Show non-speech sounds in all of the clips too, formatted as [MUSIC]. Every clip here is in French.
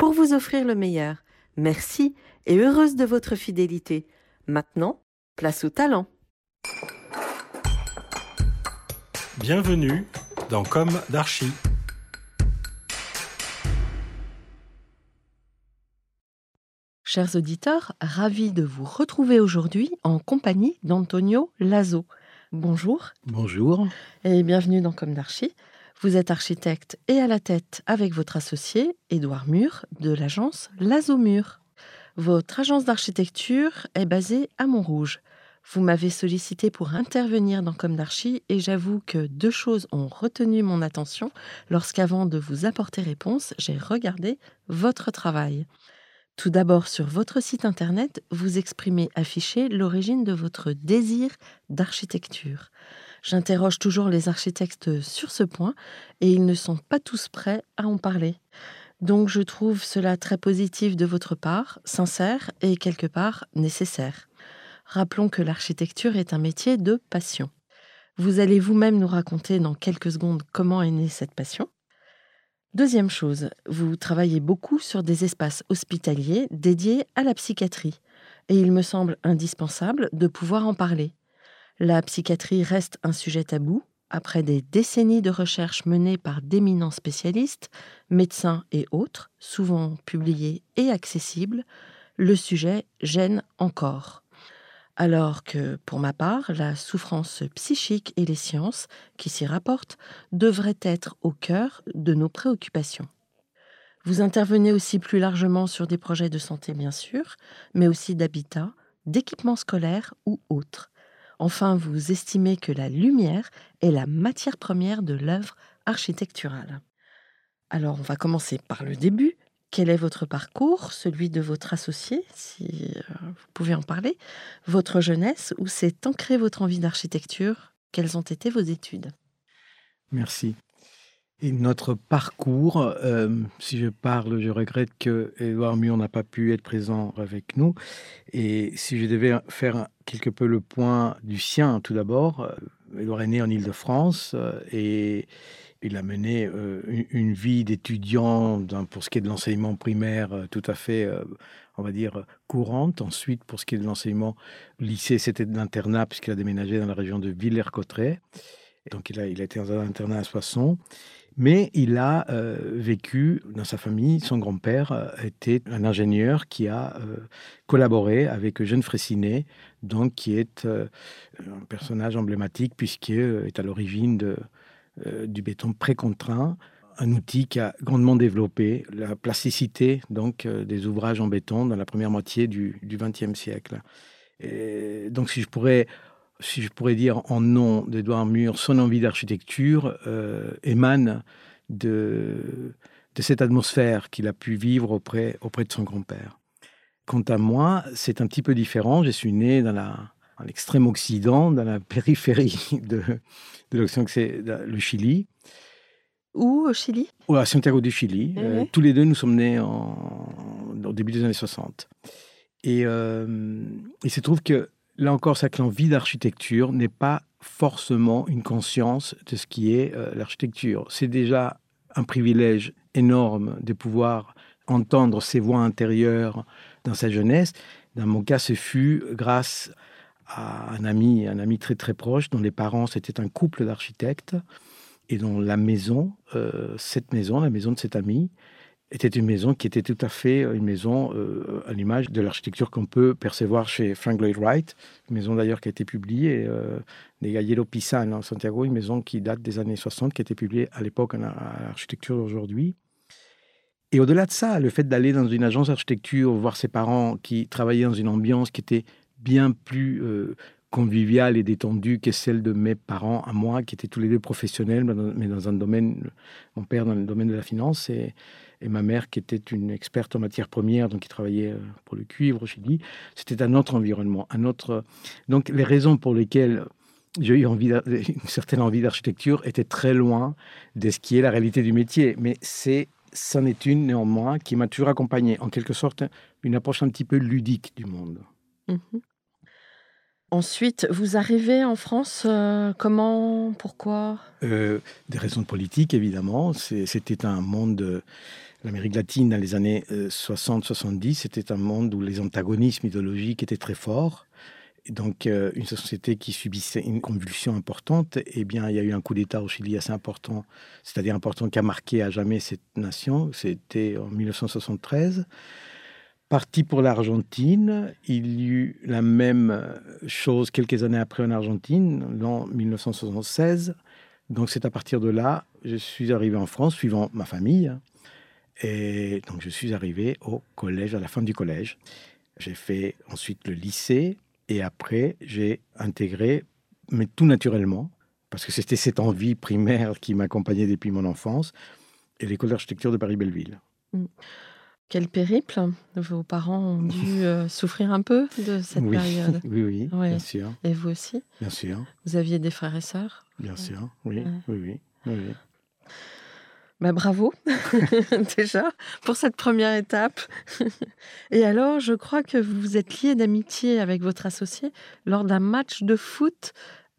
pour vous offrir le meilleur. Merci et heureuse de votre fidélité. Maintenant, place au talent. Bienvenue dans Comme d'Archie. Chers auditeurs, ravis de vous retrouver aujourd'hui en compagnie d'Antonio Lazo. Bonjour. Bonjour. Et bienvenue dans Comme d'Archie. Vous êtes architecte et à la tête avec votre associé, Édouard Mur, de l'agence Lazo Mur. Votre agence d'architecture est basée à Montrouge. Vous m'avez sollicité pour intervenir dans Comme d'Archie et j'avoue que deux choses ont retenu mon attention lorsqu'avant de vous apporter réponse, j'ai regardé votre travail. Tout d'abord, sur votre site internet, vous exprimez affiché l'origine de votre désir d'architecture. J'interroge toujours les architectes sur ce point et ils ne sont pas tous prêts à en parler. Donc je trouve cela très positif de votre part, sincère et quelque part nécessaire. Rappelons que l'architecture est un métier de passion. Vous allez vous-même nous raconter dans quelques secondes comment est née cette passion. Deuxième chose, vous travaillez beaucoup sur des espaces hospitaliers dédiés à la psychiatrie, et il me semble indispensable de pouvoir en parler. La psychiatrie reste un sujet tabou, après des décennies de recherches menées par d'éminents spécialistes, médecins et autres, souvent publiés et accessibles, le sujet gêne encore alors que, pour ma part, la souffrance psychique et les sciences qui s'y rapportent devraient être au cœur de nos préoccupations. Vous intervenez aussi plus largement sur des projets de santé, bien sûr, mais aussi d'habitat, d'équipements scolaires ou autres. Enfin, vous estimez que la lumière est la matière première de l'œuvre architecturale. Alors, on va commencer par le début, quel est votre parcours, celui de votre associé, si euh, vous pouvez en parler, votre jeunesse, où s'est ancrée votre envie d'architecture? Quelles ont été vos études? Merci. Notre parcours, euh, si je parle, je regrette que Édouard Mion n'a pas pu être présent avec nous. Et si je devais faire quelque peu le point du sien, tout d'abord, euh, Édouard est né en Ile-de-France et il a mené euh, une, vie d'étudiant pour ce qui est de l'enseignement primaire euh, tout à fait, euh, on va dire, courante. Ensuite, pour ce qui est de l'enseignement lycée, c'était de l'internat puisqu'il a déménagé dans la région de Villers-Cotterêts. Donc, il a, il a été dans un internat à Soissons. Mais il a vécu dans sa famille, son grand-père était un ingénieur qui a collaboré avec Eugène Fraissinet, donc qui est un personnage emblématique puisqu'il est à l'origine euh, du béton précontraint, un outil qui a grandement développé la plasticité donc euh, des ouvrages en béton dans la première moitié du XXe siècle. Et donc, si je pourrais si je pourrais dire en nom d'Edouard Mur, son envie d'architecture euh, émane de, de cette atmosphère qu'il a pu vivre auprès, auprès de son grand-père. Quant à moi, c'est un petit peu différent. Je suis né dans la, l'extrême occident, dans la périphérie de, de l'Occident, c'est le Chili. Où au Chili? Ou à Santiago du Chili. Euh, tous les deux, nous sommes nés en, au début des années 60. Et euh, il se trouve que, là encore, c'est que d'architecture n'est pas forcément une conscience de ce qui est euh, l'architecture. C'est déjà un privilège énorme de pouvoir entendre ses voix intérieures dans sa jeunesse. Dans mon cas, ce fut grâce à un ami, un ami très très proche, dont les parents c'était un couple d'architectes, et dont la maison, euh, cette maison, la maison de cet ami, était une maison qui était tout à fait une maison euh, à l'image de l'architecture qu'on peut percevoir chez Frank Lloyd Wright, une maison d'ailleurs qui a été publiée, euh, des Galliero Pisan en Santiago, une maison qui date des années 60, qui a été publiée à l'époque à l'architecture d'aujourd'hui. Et au-delà de ça, le fait d'aller dans une agence d'architecture, voir ses parents qui travaillaient dans une ambiance qui était bien plus euh, conviviale et détendue que celle de mes parents à moi, qui étaient tous les deux professionnels, mais dans un domaine, mon père dans le domaine de la finance et, et ma mère qui était une experte en matières premières, donc qui travaillait euh, pour le cuivre au Chili. C'était un autre environnement, un autre. Donc les raisons pour lesquelles j'ai eu envie, [LAUGHS] une certaine envie d'architecture étaient très loin de ce qui est la réalité du métier, mais c'est c'en est une néanmoins qui m'a toujours accompagné, en quelque sorte une approche un petit peu ludique du monde. Mmh Ensuite, vous arrivez en France, euh, comment, pourquoi? Euh, Des raisons politiques, évidemment. C'était un monde, l'Amérique latine dans les années 60-70, euh, c'était un monde où les antagonismes idéologiques étaient très forts. donc, une société qui subissait une convulsion importante, eh bien, il y a eu un coup d'État au Chili assez important, c'est-à-dire important qui a marqué à jamais cette nation. C'était en 1973. Parti pour l'Argentine, il y eut la même chose quelques années après en Argentine, en 1976. Donc c'est à partir de là, je suis arrivé en France, suivant ma famille. Et donc je suis arrivé au collège, à la fin du collège. J'ai fait ensuite le lycée et après j'ai intégré, mais tout naturellement, parce que c'était cette envie primaire qui m'accompagnait depuis mon enfance, et l'école d'architecture de Paris-Belleville. Mmh. Quel périple Vos parents ont dû [LAUGHS] euh, souffrir un peu de cette période. [LAUGHS] Oui, oui, bien sûr. Et vous aussi? Bien sûr. Vous aviez des frères et sœurs? Bien sûr, oui, oui, oui. Bah, bravo [LAUGHS] déjà pour cette première étape. [LAUGHS] et alors, je crois que vous vous êtes lié d'amitié avec votre associé lors d'un match de foot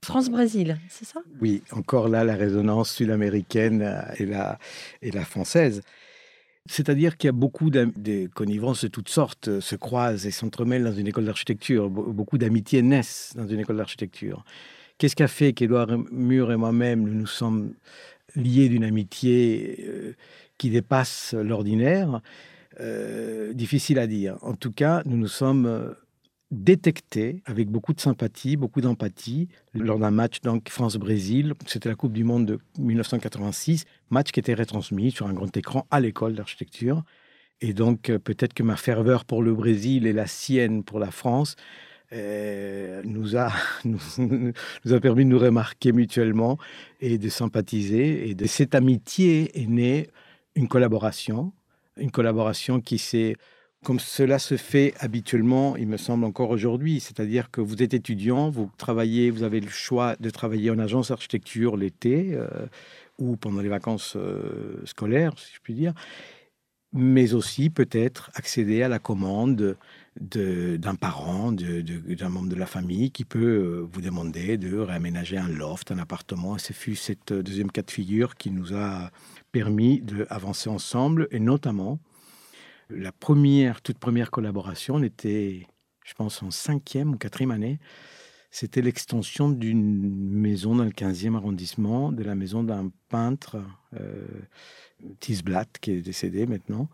France-Brésil, c'est ça? Oui, encore là, la résonance sud-américaine euh, et la, et la française. C'est-à-dire qu'il y a beaucoup de connivences de toutes sortes euh, se croisent et s'entremêlent dans une école d'architecture. Beaucoup d'amitiés naissent dans une école d'architecture. Qu'est-ce qui a fait qu'Édouard Mur et moi-même, nous nous sommes liés d'une amitié euh, qui dépasse l'ordinaire euh, Difficile à dire. En tout cas, nous nous sommes détecté avec beaucoup de sympathie, beaucoup d'empathie lors d'un match France-Brésil. C'était la Coupe du Monde de 1986, match qui était retransmis sur un grand écran à l'école d'architecture. Et donc euh, peut-être que ma ferveur pour le Brésil et la sienne pour la France euh, nous, a, [LAUGHS] nous, a permis de nous remarquer mutuellement et de sympathiser. Et de cette amitié est née une collaboration, une collaboration qui s'est comme cela se fait habituellement, il me semble encore aujourd'hui. C'est-à-dire que vous êtes étudiant, vous travaillez, vous avez le choix de travailler en agence d'architecture l'été euh, ou pendant les vacances euh, scolaires, si je puis dire, mais aussi peut-être accéder à la commande d'un parent, d'un membre de la famille qui peut euh, vous demander de réaménager un loft, un appartement. Et ce fut cette deuxième cas de figure qui nous a permis d'avancer ensemble et notamment la première, toute première collaboration, on était, je pense, en cinquième ou quatrième année. C'était l'extension d'une maison dans le 15e arrondissement, de la maison d'un peintre, euh, Tisblatt, qui est décédé maintenant.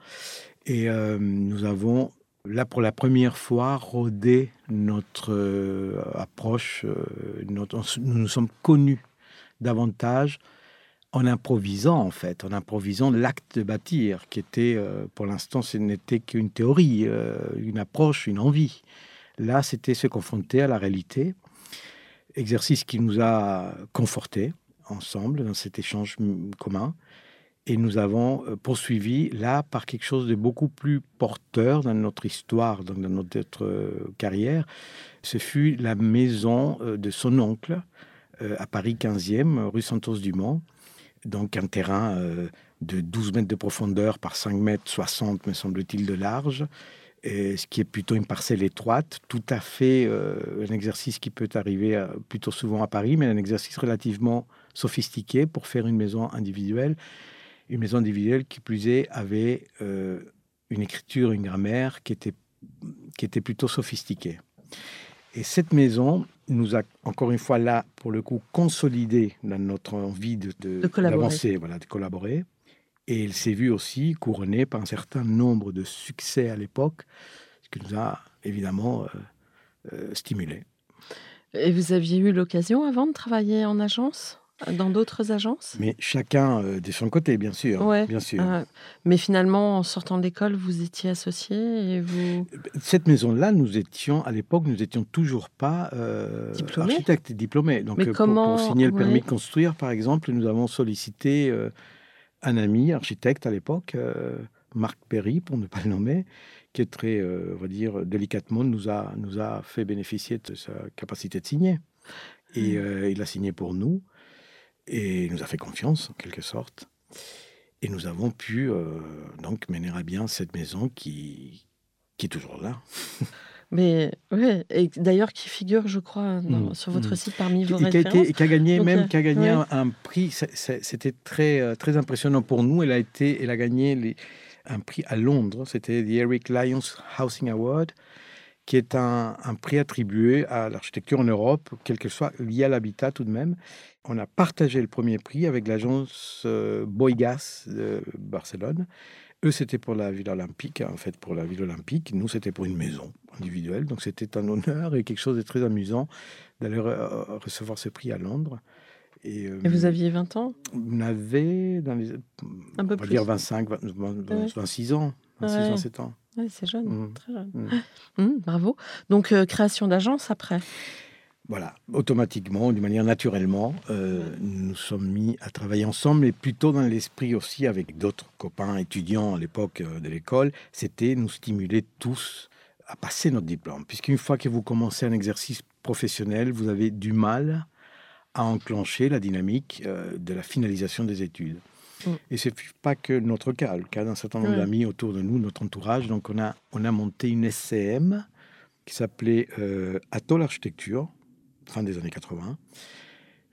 Et euh, nous avons, là pour la première fois, rodé notre euh, approche. Euh, nous nous sommes connus davantage en improvisant, en fait, en improvisant l'acte de bâtir, qui était, euh, pour l'instant, ce n'était qu'une théorie, une approche, une envie. Là, c'était se confronter à la réalité, exercice qui nous a confortés ensemble dans cet échange commun. Et nous avons euh, poursuivi là par quelque chose de beaucoup plus porteur dans notre histoire, dans notre carrière. Ce fut la maison de son oncle à Paris 15e, rue Santos-Dumont, donc un terrain euh, de 12 mètres de profondeur par 5 mètres 60, me semble-t-il, de large, ce qui est plutôt une parcelle étroite, tout à fait euh, un exercice qui peut arriver euh, plutôt souvent à Paris, mais un exercice relativement sophistiqué pour faire une maison individuelle. Une maison individuelle qui plus est avait une écriture, une grammaire qui était, qui était plutôt sophistiquée. Et cette maison nous a, encore une fois, là, pour le coup, consolidé dans notre envie de, de, collaborer. Voilà, de collaborer. Et elle s'est vue aussi couronnée par un certain nombre de succès à l'époque, ce qui nous a évidemment euh, euh, stimulé. Et vous aviez eu l'occasion avant de travailler en agence? Dans d'autres agences? Mais chacun euh, de son côté, bien sûr. Ouais. Bien sûr. Euh, mais finalement, en sortant de l'école, vous étiez associé et vous... Cette maison-là, nous étions, à l'époque, nous n'étions toujours pas euh, Diplômés? architectes diplômés. Donc, Mais euh, pour- comment- pour, signer le permis ouais. de construire, par exemple, nous avons sollicité euh, un ami architecte à l'époque, euh, Marc Perry, pour ne pas le nommer, qui est très, euh, on va dire, délicatement, nous a, nous a fait bénéficier de sa capacité de signer. Et Mm. euh, il a signé pour nous et nous a fait confiance, en quelque sorte. Et nous avons pu euh, donc mener à bien cette maison qui, qui est toujours là. [LAUGHS] Mais ouais, et d'ailleurs qui figure, je crois, dans- Mm, sur votre mm. site parmi vos Qui, qui a, références. été, qui a gagné Donc, même euh, qui a gagné ouais. un, prix. C'était très euh, très impressionnant pour nous. Elle a été, elle a gagné les- un prix à Londres. C'était the Eric Lyons Housing Award, qui est un, un prix attribué à l'architecture en Europe, quel que soit lié à l'habitat tout de même. On a partagé le premier prix avec l'agence euh, Boigas de Barcelone. Eux, c'était pour la ville olympique, en fait, pour la ville olympique. Nous, c'était pour une maison individuelle. Donc, c'était un honneur et quelque chose de très amusant d'aller re- recevoir ce prix à Londres. Et, euh, Et vous aviez 20 ans? on avait, dans les, Un on peu va plus. dire 25, 20, 20, Ouais. 26 ans. 26 Ouais. ans, 7 ans. Ouais, c'est jeune, Mm. très jeune. Mm. [LAUGHS] Mm, bravo. Donc, euh, création d'agence après? Voilà, automatiquement, d'une manière naturellement, euh, nous sommes mis à travailler ensemble, mais plutôt dans l'esprit aussi avec d'autres copains étudiants à l'époque euh, de l'école, c'était nous stimuler tous à passer notre diplôme. Puisqu'une fois que vous commencez un exercice professionnel, vous avez du mal à enclencher la dynamique euh, de la finalisation des études. Mm. Et ce n'est pas que notre cas, le cas d'un certain nombre d'amis autour de nous, notre entourage. Donc on a, on a monté une SCM qui s'appelait euh, Atoll Architecture, fin des années 80,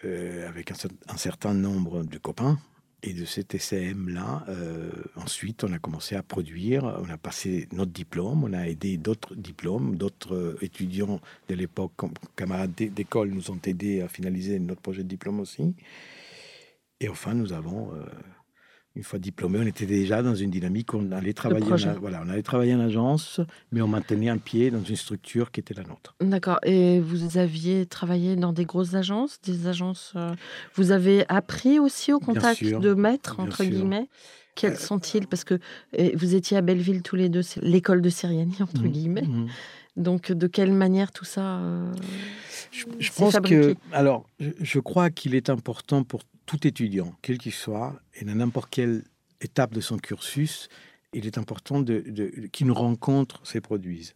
euh, avec un, cer- un certain nombre de copains. Et de cette SCM-là, euh, ensuite, on a commencé à produire, on a passé notre diplôme, on a aidé d'autres diplômes, d'autres euh, étudiants de l'époque, camarades d'é- d'école, nous ont aidés à finaliser notre projet de diplôme aussi. Et enfin, nous avons, euh, une fois diplômés, on était déjà dans une dynamique, on allait travailler, en, voilà, on allait travailler en agence, mais on maintenait un pied dans une structure qui était la nôtre. D'accord. Et vous aviez travaillé dans des grosses agences, des agences. euh, Vous avez appris aussi au contact sûr, de maîtres entre sûr. guillemets? Quels Euh, sont-ils? Parce que vous étiez à Belleville tous les deux, c'est l'école de Syrianie entre Mhm, guillemets. mhm. Donc de quelle manière tout ça euh, Je, pense fabriqué? que, alors, je, je crois qu'il est important pour tout étudiant, quel qu'il soit, et dans n'importe quelle étape de son cursus, il est important de, de- rencontre, se produise.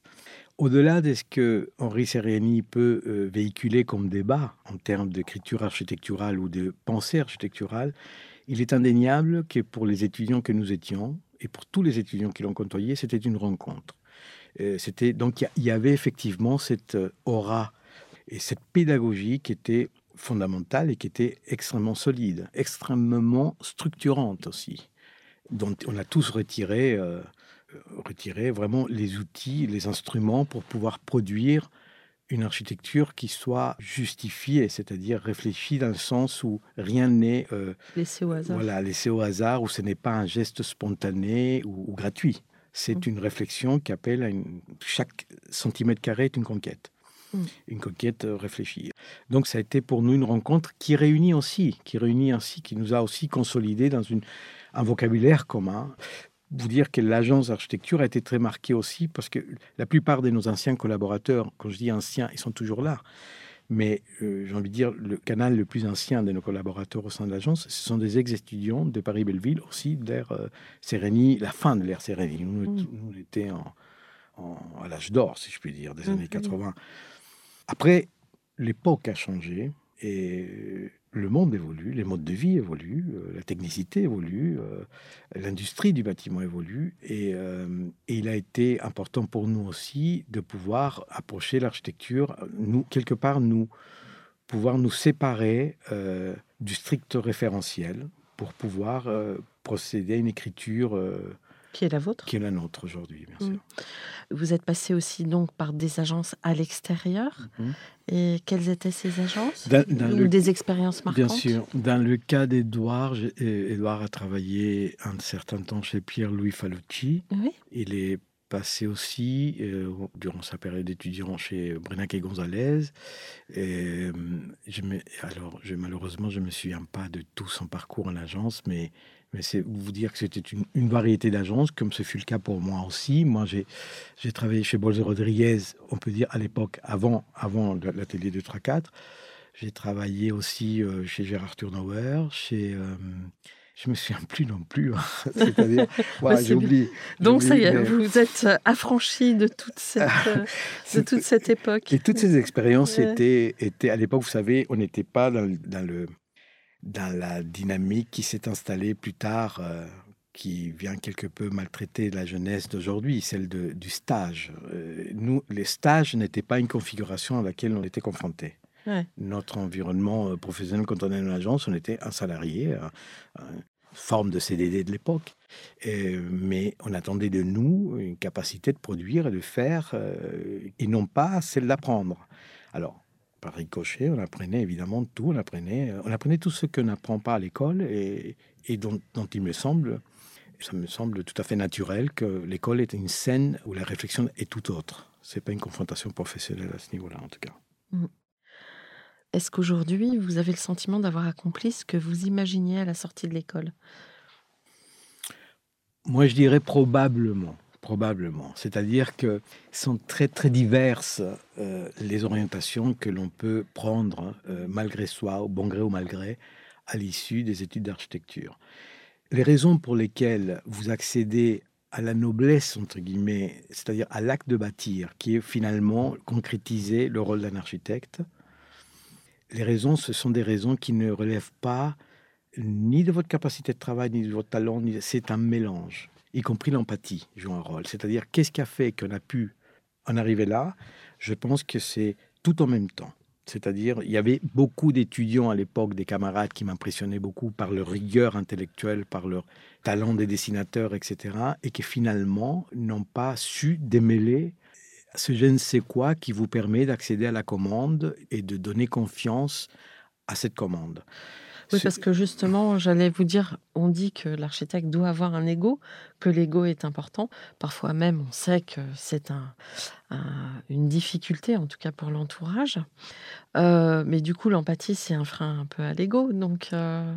Au-delà de ce que Henri Seriani peut euh, véhiculer comme débat en termes d'écriture architecturale ou de pensée architecturale, il est indéniable que pour les étudiants que nous étions, et pour tous les étudiants qui l'ont côtoyé, c'était une rencontre. Euh, c'était donc il y a- il y avait effectivement cette euh, aura et cette pédagogie qui était fondamentale et qui était extrêmement solide, extrêmement structurante aussi, dont on a tous retiré, euh, euh, retiré vraiment les outils, les instruments pour pouvoir produire une architecture qui soit justifiée, c'est-à-dire réfléchie dans le sens où rien n'est euh, laissé au hasard voilà, laissé au hasard, où ce n'est pas un geste spontané ou, ou gratuit. C'est Mm. une réflexion qui appelle à une... Chaque centimètre carré est une conquête. Mm. Une conquête euh, réfléchie. Donc ça a été pour nous une rencontre qui réunit aussi, qui réunit ainsi, qui nous a aussi consolidé dans une, un vocabulaire commun. Vous dire que l'agence d'architecture a été très marquée aussi parce que la plupart de nos anciens collaborateurs, quand je dis anciens, ils sont toujours là. Mais euh, j'ai envie de dire, le canal le plus ancien de nos collaborateurs au sein de l'agence, ce sont des ex-étudiants de Paris-Belleville, aussi de l'ère euh, Sérénie, la fin de l'ère Sérénie. Nous, Mm. nous, on était en, en- à l'âge d'or, si je puis dire, des années Mhm. 80. Après, l'époque a changé et le monde évolue, les modes de vie évoluent, euh, la technicité évolue, euh, l'industrie du bâtiment évolue et, euh, et il a été important pour nous aussi de pouvoir approcher l'architecture, nous quelque part nous pouvoir nous séparer du strict référentiel pour pouvoir procéder à une écriture qui est la vôtre. qui est la nôtre aujourd'hui, bien Mm. sûr. Vous êtes passé aussi donc par des agences à l'extérieur. Mhm. Et quelles étaient ces agences Dans- dans Ou le- des expériences marquantes Bien sûr. Dans le cas d'Edouard, Edouard a travaillé un certain temps chez Pierre-Louis Falucci. Oui. Il est passé aussi, euh, durant sa période d'étudiant chez Brenac et Gonzalez. Et, euh, je me, alors, je, malheureusement, je ne me souviens pas de tout son parcours en agence, mais, mais c'est vous dire que c'était une, une, variété d'agences, comme ce fut le cas pour moi aussi. Moi, j'ai travaillé chez Bolzer Rodriguez, on peut dire à l'époque, avant, avant l'atelier de 3-4. J'ai travaillé aussi euh, chez Gérard Turnauer, chez je me souviens plus non plus. Hein. [LAUGHS] C'est-à-dire, [LAUGHS] j'ai oublié. Donc ça y est, vous êtes euh, affranchi de toute cette, [LAUGHS] euh, de toute cette époque. Et toutes ces expériences étaient, étaient, à l'époque, vous savez, on n'était pas dans, dans, le, dans la dynamique qui s'est installée plus tard, euh, qui vient quelque peu maltraiter la jeunesse d'aujourd'hui, celle de, du stage. nous, les stages n'étaient pas une configuration à laquelle on était confrontés. Notre environnement euh, professionnel, quand on est dans l'agence, on était un salarié, une forme de CDD de l'époque. Mais on attendait de nous une capacité de produire et de faire, euh, et non pas celle d'apprendre. Alors, par ricochet, on apprenait évidemment tout, on apprenait, on apprenait tout ce qu'on n'apprend pas à l'école et, dont, dont, il me semble, ça me semble tout à fait naturel que l'école est une scène où la réflexion est tout autre. C'est pas une confrontation professionnelle à ce niveau-là, en tout cas. Mmh. Est-ce qu'aujourd'hui, vous avez le sentiment d'avoir accompli ce que vous imaginiez à la sortie de l'école? Moi, je dirais probablement. Probablement. C'est-à-dire que sont très très diverses euh, les orientations que l'on peut prendre euh, malgré soi, au bon gré ou mal gré, à l'issue des études d'architecture. Les raisons pour lesquelles vous accédez à la noblesse, entre guillemets, c'est-à-dire à l'acte de bâtir, qui est finalement concrétiser le rôle d'un architecte, les raisons, ce sont des raisons qui ne relèvent pas ni de votre capacité de travail, ni de votre talent. C'est un mélange, y compris l'empathie joue un rôle. C'est-à-dire, qu'est-ce qui a fait qu'on a pu en arriver là? Je pense que c'est tout en même temps. C'est-à-dire, il y avait beaucoup d'étudiants à l'époque, des camarades qui m'impressionnaient beaucoup par leur rigueur intellectuelle, par leur talent des dessinateurs, etc., et qui finalement n'ont pas su démêler ce je ne sais quoi qui vous permet d'accéder à la commande et de donner confiance à cette commande. Oui, parce que justement, j'allais vous dire, on dit que l'architecte doit avoir un ego, que l'ego est important. Parfois même, on sait que c'est un, une difficulté, en tout cas pour l'entourage. Euh, mais du coup, l'empathie, c'est un frein un peu à l'ego. Donc, euh,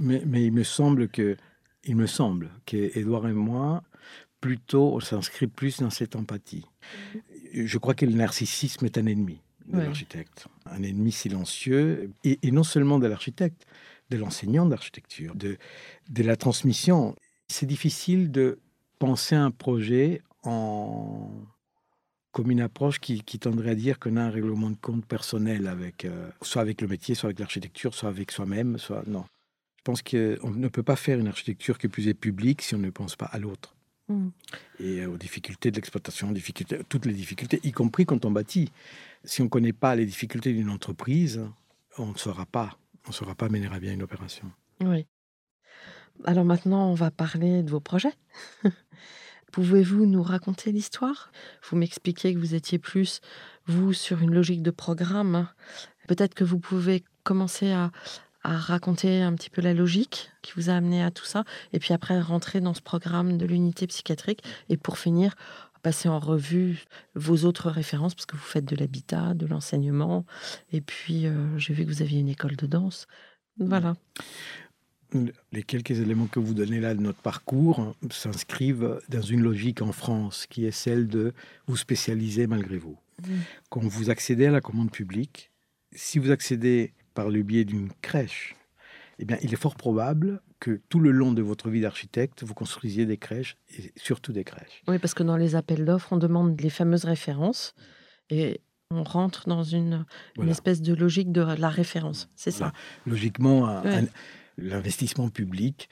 mais, mais, il me semble que, il me semble qu'Edouard et moi, plutôt, on s'inscrit plus dans cette empathie. Mhm. Je crois que le narcissisme est un ennemi de l'architecte, un ennemi silencieux, et, non seulement de l'architecte, de l'enseignant d'architecture, de, de la transmission. C'est difficile de penser un projet en comme une approche qui, tendrait à dire qu'on a un règlement de compte personnel avec, euh, soit avec le métier, soit avec l'architecture, soit avec soi-même, soit non. Je pense qu'on ne peut pas faire une architecture qui plus est publique si on ne pense pas à l'autre. Mm. Et euh, aux difficultés de l'exploitation, difficultés, toutes les difficultés, y compris quand on bâtit. Si on ne connaît pas les difficultés d'une entreprise, on ne saura pas, on ne saura pas mener à bien une opération. Oui. Alors maintenant, on va parler de vos projets. [LAUGHS] Pouvez-vous nous raconter l'histoire? Vous m'expliquez que vous étiez plus, vous, sur une logique de programme. Peut-être que vous pouvez commencer à, à raconter un petit peu la logique qui vous a amené à tout ça, et puis après rentrer dans ce programme de l'unité psychiatrique, et pour finir, passer en revue vos autres références, parce que vous faites de l'habitat, de l'enseignement, et puis euh, j'ai vu que vous aviez une école de danse. Voilà. Les quelques éléments que vous donnez là de notre parcours s'inscrivent dans une logique en France qui est celle de vous spécialiser malgré vous. Mmh. Quand vous accédez à la commande publique, si vous accédez par le biais d'une crèche, eh bien, il est fort probable que tout le long de votre vie d'architecte, vous construisiez des crèches, et surtout des crèches. Oui, parce que dans les appels d'offres, on demande les fameuses références, et on rentre dans une, espèce de logique de la référence. C'est ça. Logiquement, l'investissement public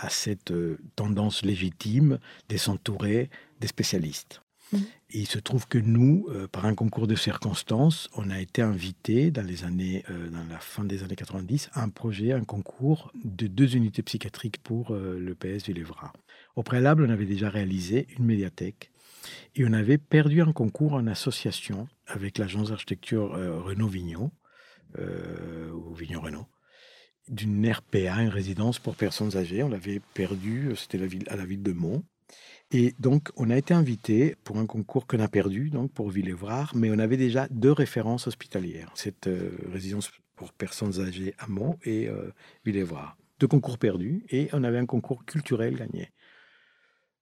a cette euh, tendance légitime de s'entourer des spécialistes. Mmh. il se trouve que nous, euh, par un concours de circonstances, on a été invités dans les années, euh, dans la fin des années 90, à un projet, un concours de deux unités psychiatriques pour euh, le PS Villevra. Au préalable, on avait déjà réalisé une médiathèque et on avait perdu un concours en association avec l'agence d'architecture Renault Vignon, ou Vignon Renault, d'une RPA, une résidence pour personnes âgées. On l'avait perdu, c'était à la ville de Mont. Et donc, on a été invité pour un concours qu'on a perdu, donc pour Villévrard, mais on avait déjà deux références hospitalières. Cette euh, résidence pour personnes âgées à Meaux et euh, Villévrard. Deux concours perdus et on avait un concours culturel gagné.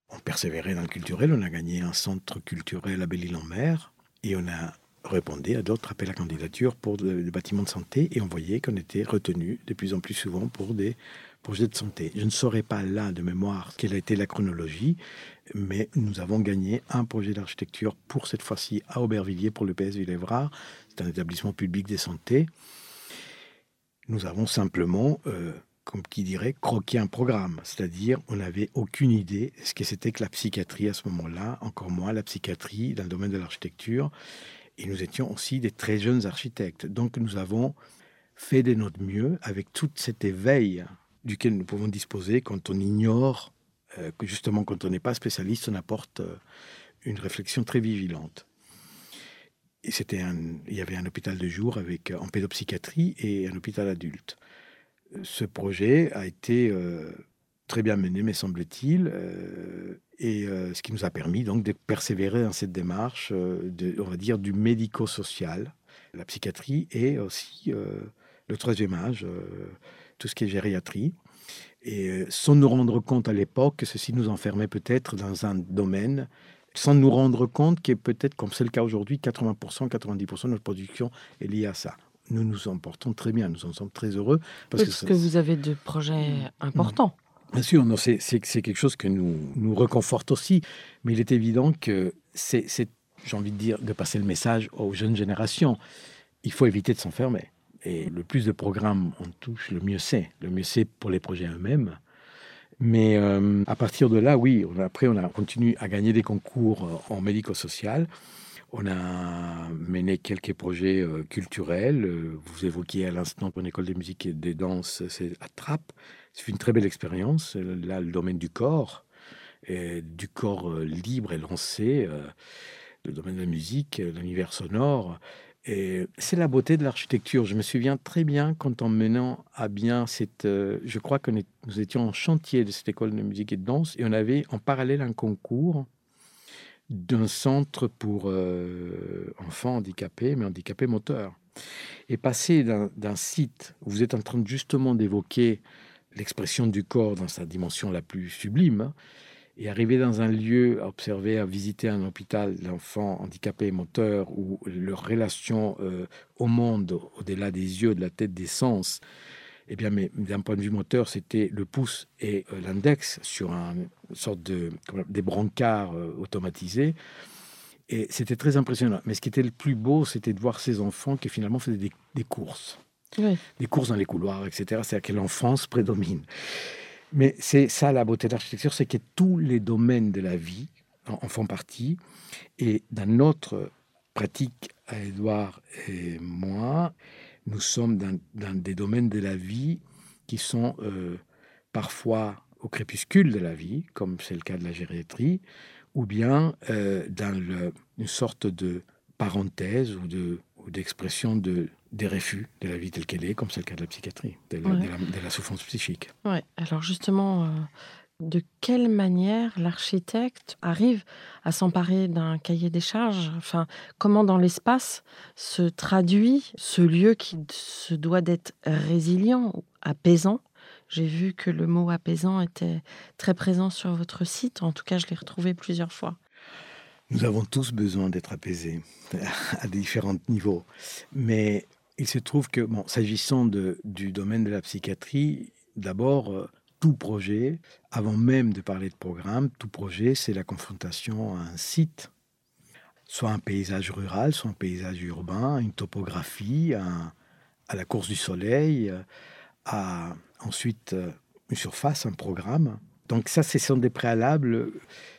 On persévérait dans le culturel, on a gagné un centre culturel à Belle-Île-en-Mer et on a répondu à d'autres appels à candidature pour des bâtiments de santé et on voyait qu'on était retenu de plus en plus souvent pour des projets de santé. Je ne saurais pas là de mémoire quelle a été la chronologie, mais nous avons gagné un projet d'architecture pour cette fois-ci à Aubervilliers pour le PS Villévrard. C'est un établissement public de santé. Nous avons simplement, euh, comme qui dirait, croqué un programme. C'est-à-dire, on n'avait aucune idée ce que c'était que la psychiatrie à ce moment-là, encore moins la psychiatrie dans le domaine de l'architecture. Et nous étions aussi des très jeunes architectes. Donc nous avons fait de notre mieux avec tout cet éveil duquel nous pouvons disposer quand on ignore que justement quand on n'est pas spécialiste, on apporte euh, une réflexion très vigilante. Et c'était il y avait un hôpital de jour avec en pédopsychiatrie et un hôpital adulte. Ce projet a été euh, très bien mené, me semble-t-il, et ce qui nous a permis donc de persévérer dans cette démarche, on va dire, du médico-social, la psychiatrie et aussi le troisième âge, tout ce qui est gériatrie. Et euh, sans nous rendre compte à l'époque que ceci nous enfermait peut-être dans un domaine, sans nous rendre compte que peut-être, comme c'est le cas aujourd'hui, 80%, 90% de notre production est liée à ça. Nous nous en portons très bien, nous en sommes très heureux. Parce, que, vous avez de projets mmh. importants. Bien sûr, c'est quelque chose que nous, nous reconforte aussi, mais il est évident que c'est, j'ai envie de dire, de passer le message aux jeunes générations. Il faut éviter de s'enfermer. Et le plus de programmes on touche, le mieux c'est. Le mieux c'est pour les projets eux-mêmes. Mais euh, à partir de là, oui, après, on a continué à gagner des concours euh, en médico-social. On a mené quelques projets euh, culturels. Vous évoquiez à l'instant une école de musique et de danse, c'est à Trappes. C'est une très belle expérience. Là, le domaine du corps, du corps libre et lancé, le domaine de la musique, l'univers sonore. Et c'est la beauté de l'architecture. Je me souviens très bien quand en menant à bien cette... Euh, je crois que nous étions en chantier de cette école de musique et de danse et on avait en parallèle un concours d'un centre pour euh, enfants handicapés, mais handicapés moteurs. Et passer d'un site où vous êtes en train justement d'évoquer l'expression du corps dans sa dimension la plus sublime, hein, et arriver dans un lieu à observer, à visiter un hôpital d'enfants handicapés moteurs où leur relation euh, au monde, au-delà des yeux, de la tête, des sens, eh bien, mais d'un point de vue moteur, c'était le pouce et euh, l'index sur un, une sorte de des brancards euh, automatisés. Et c'était très impressionnant. Mais ce qui était le plus beau, c'était de voir ces enfants qui finalement faisaient des, des courses. Des courses dans les couloirs, etc. C'est-à-dire que l'enfance prédomine. Mais c'est ça la beauté de l'architecture, c'est que tous les domaines de la vie en, font partie. Et dans notre pratique, à Edouard et moi, nous sommes dans, des domaines de la vie qui sont euh, parfois au crépuscule de la vie, comme c'est le cas de la gériatrie, ou bien euh, dans une sorte de parenthèse ou de ou d'expression de, des refus de la vie telle qu'elle est, comme c'est le cas de la psychiatrie, de la, souffrance psychique. Ouais. Alors justement, euh, de quelle manière l'architecte arrive à s'emparer d'un cahier des charges? Enfin, comment dans l'espace se traduit ce lieu qui se doit d'être résilient, apaisant? J'ai vu que le mot apaisant était très présent sur votre site. En tout cas, je l'ai retrouvé plusieurs fois. Nous avons tous besoin d'être apaisés [LAUGHS] à différents niveaux. Mais il se trouve que, bon, s'agissant du domaine de la psychiatrie, d'abord, euh, tout projet, avant même de parler de programme, tout projet, c'est la confrontation à un site, soit un paysage rural, soit un paysage urbain, une topographie, à la course du soleil, à ensuite euh, une surface, un programme. Donc ça, ce sont des préalables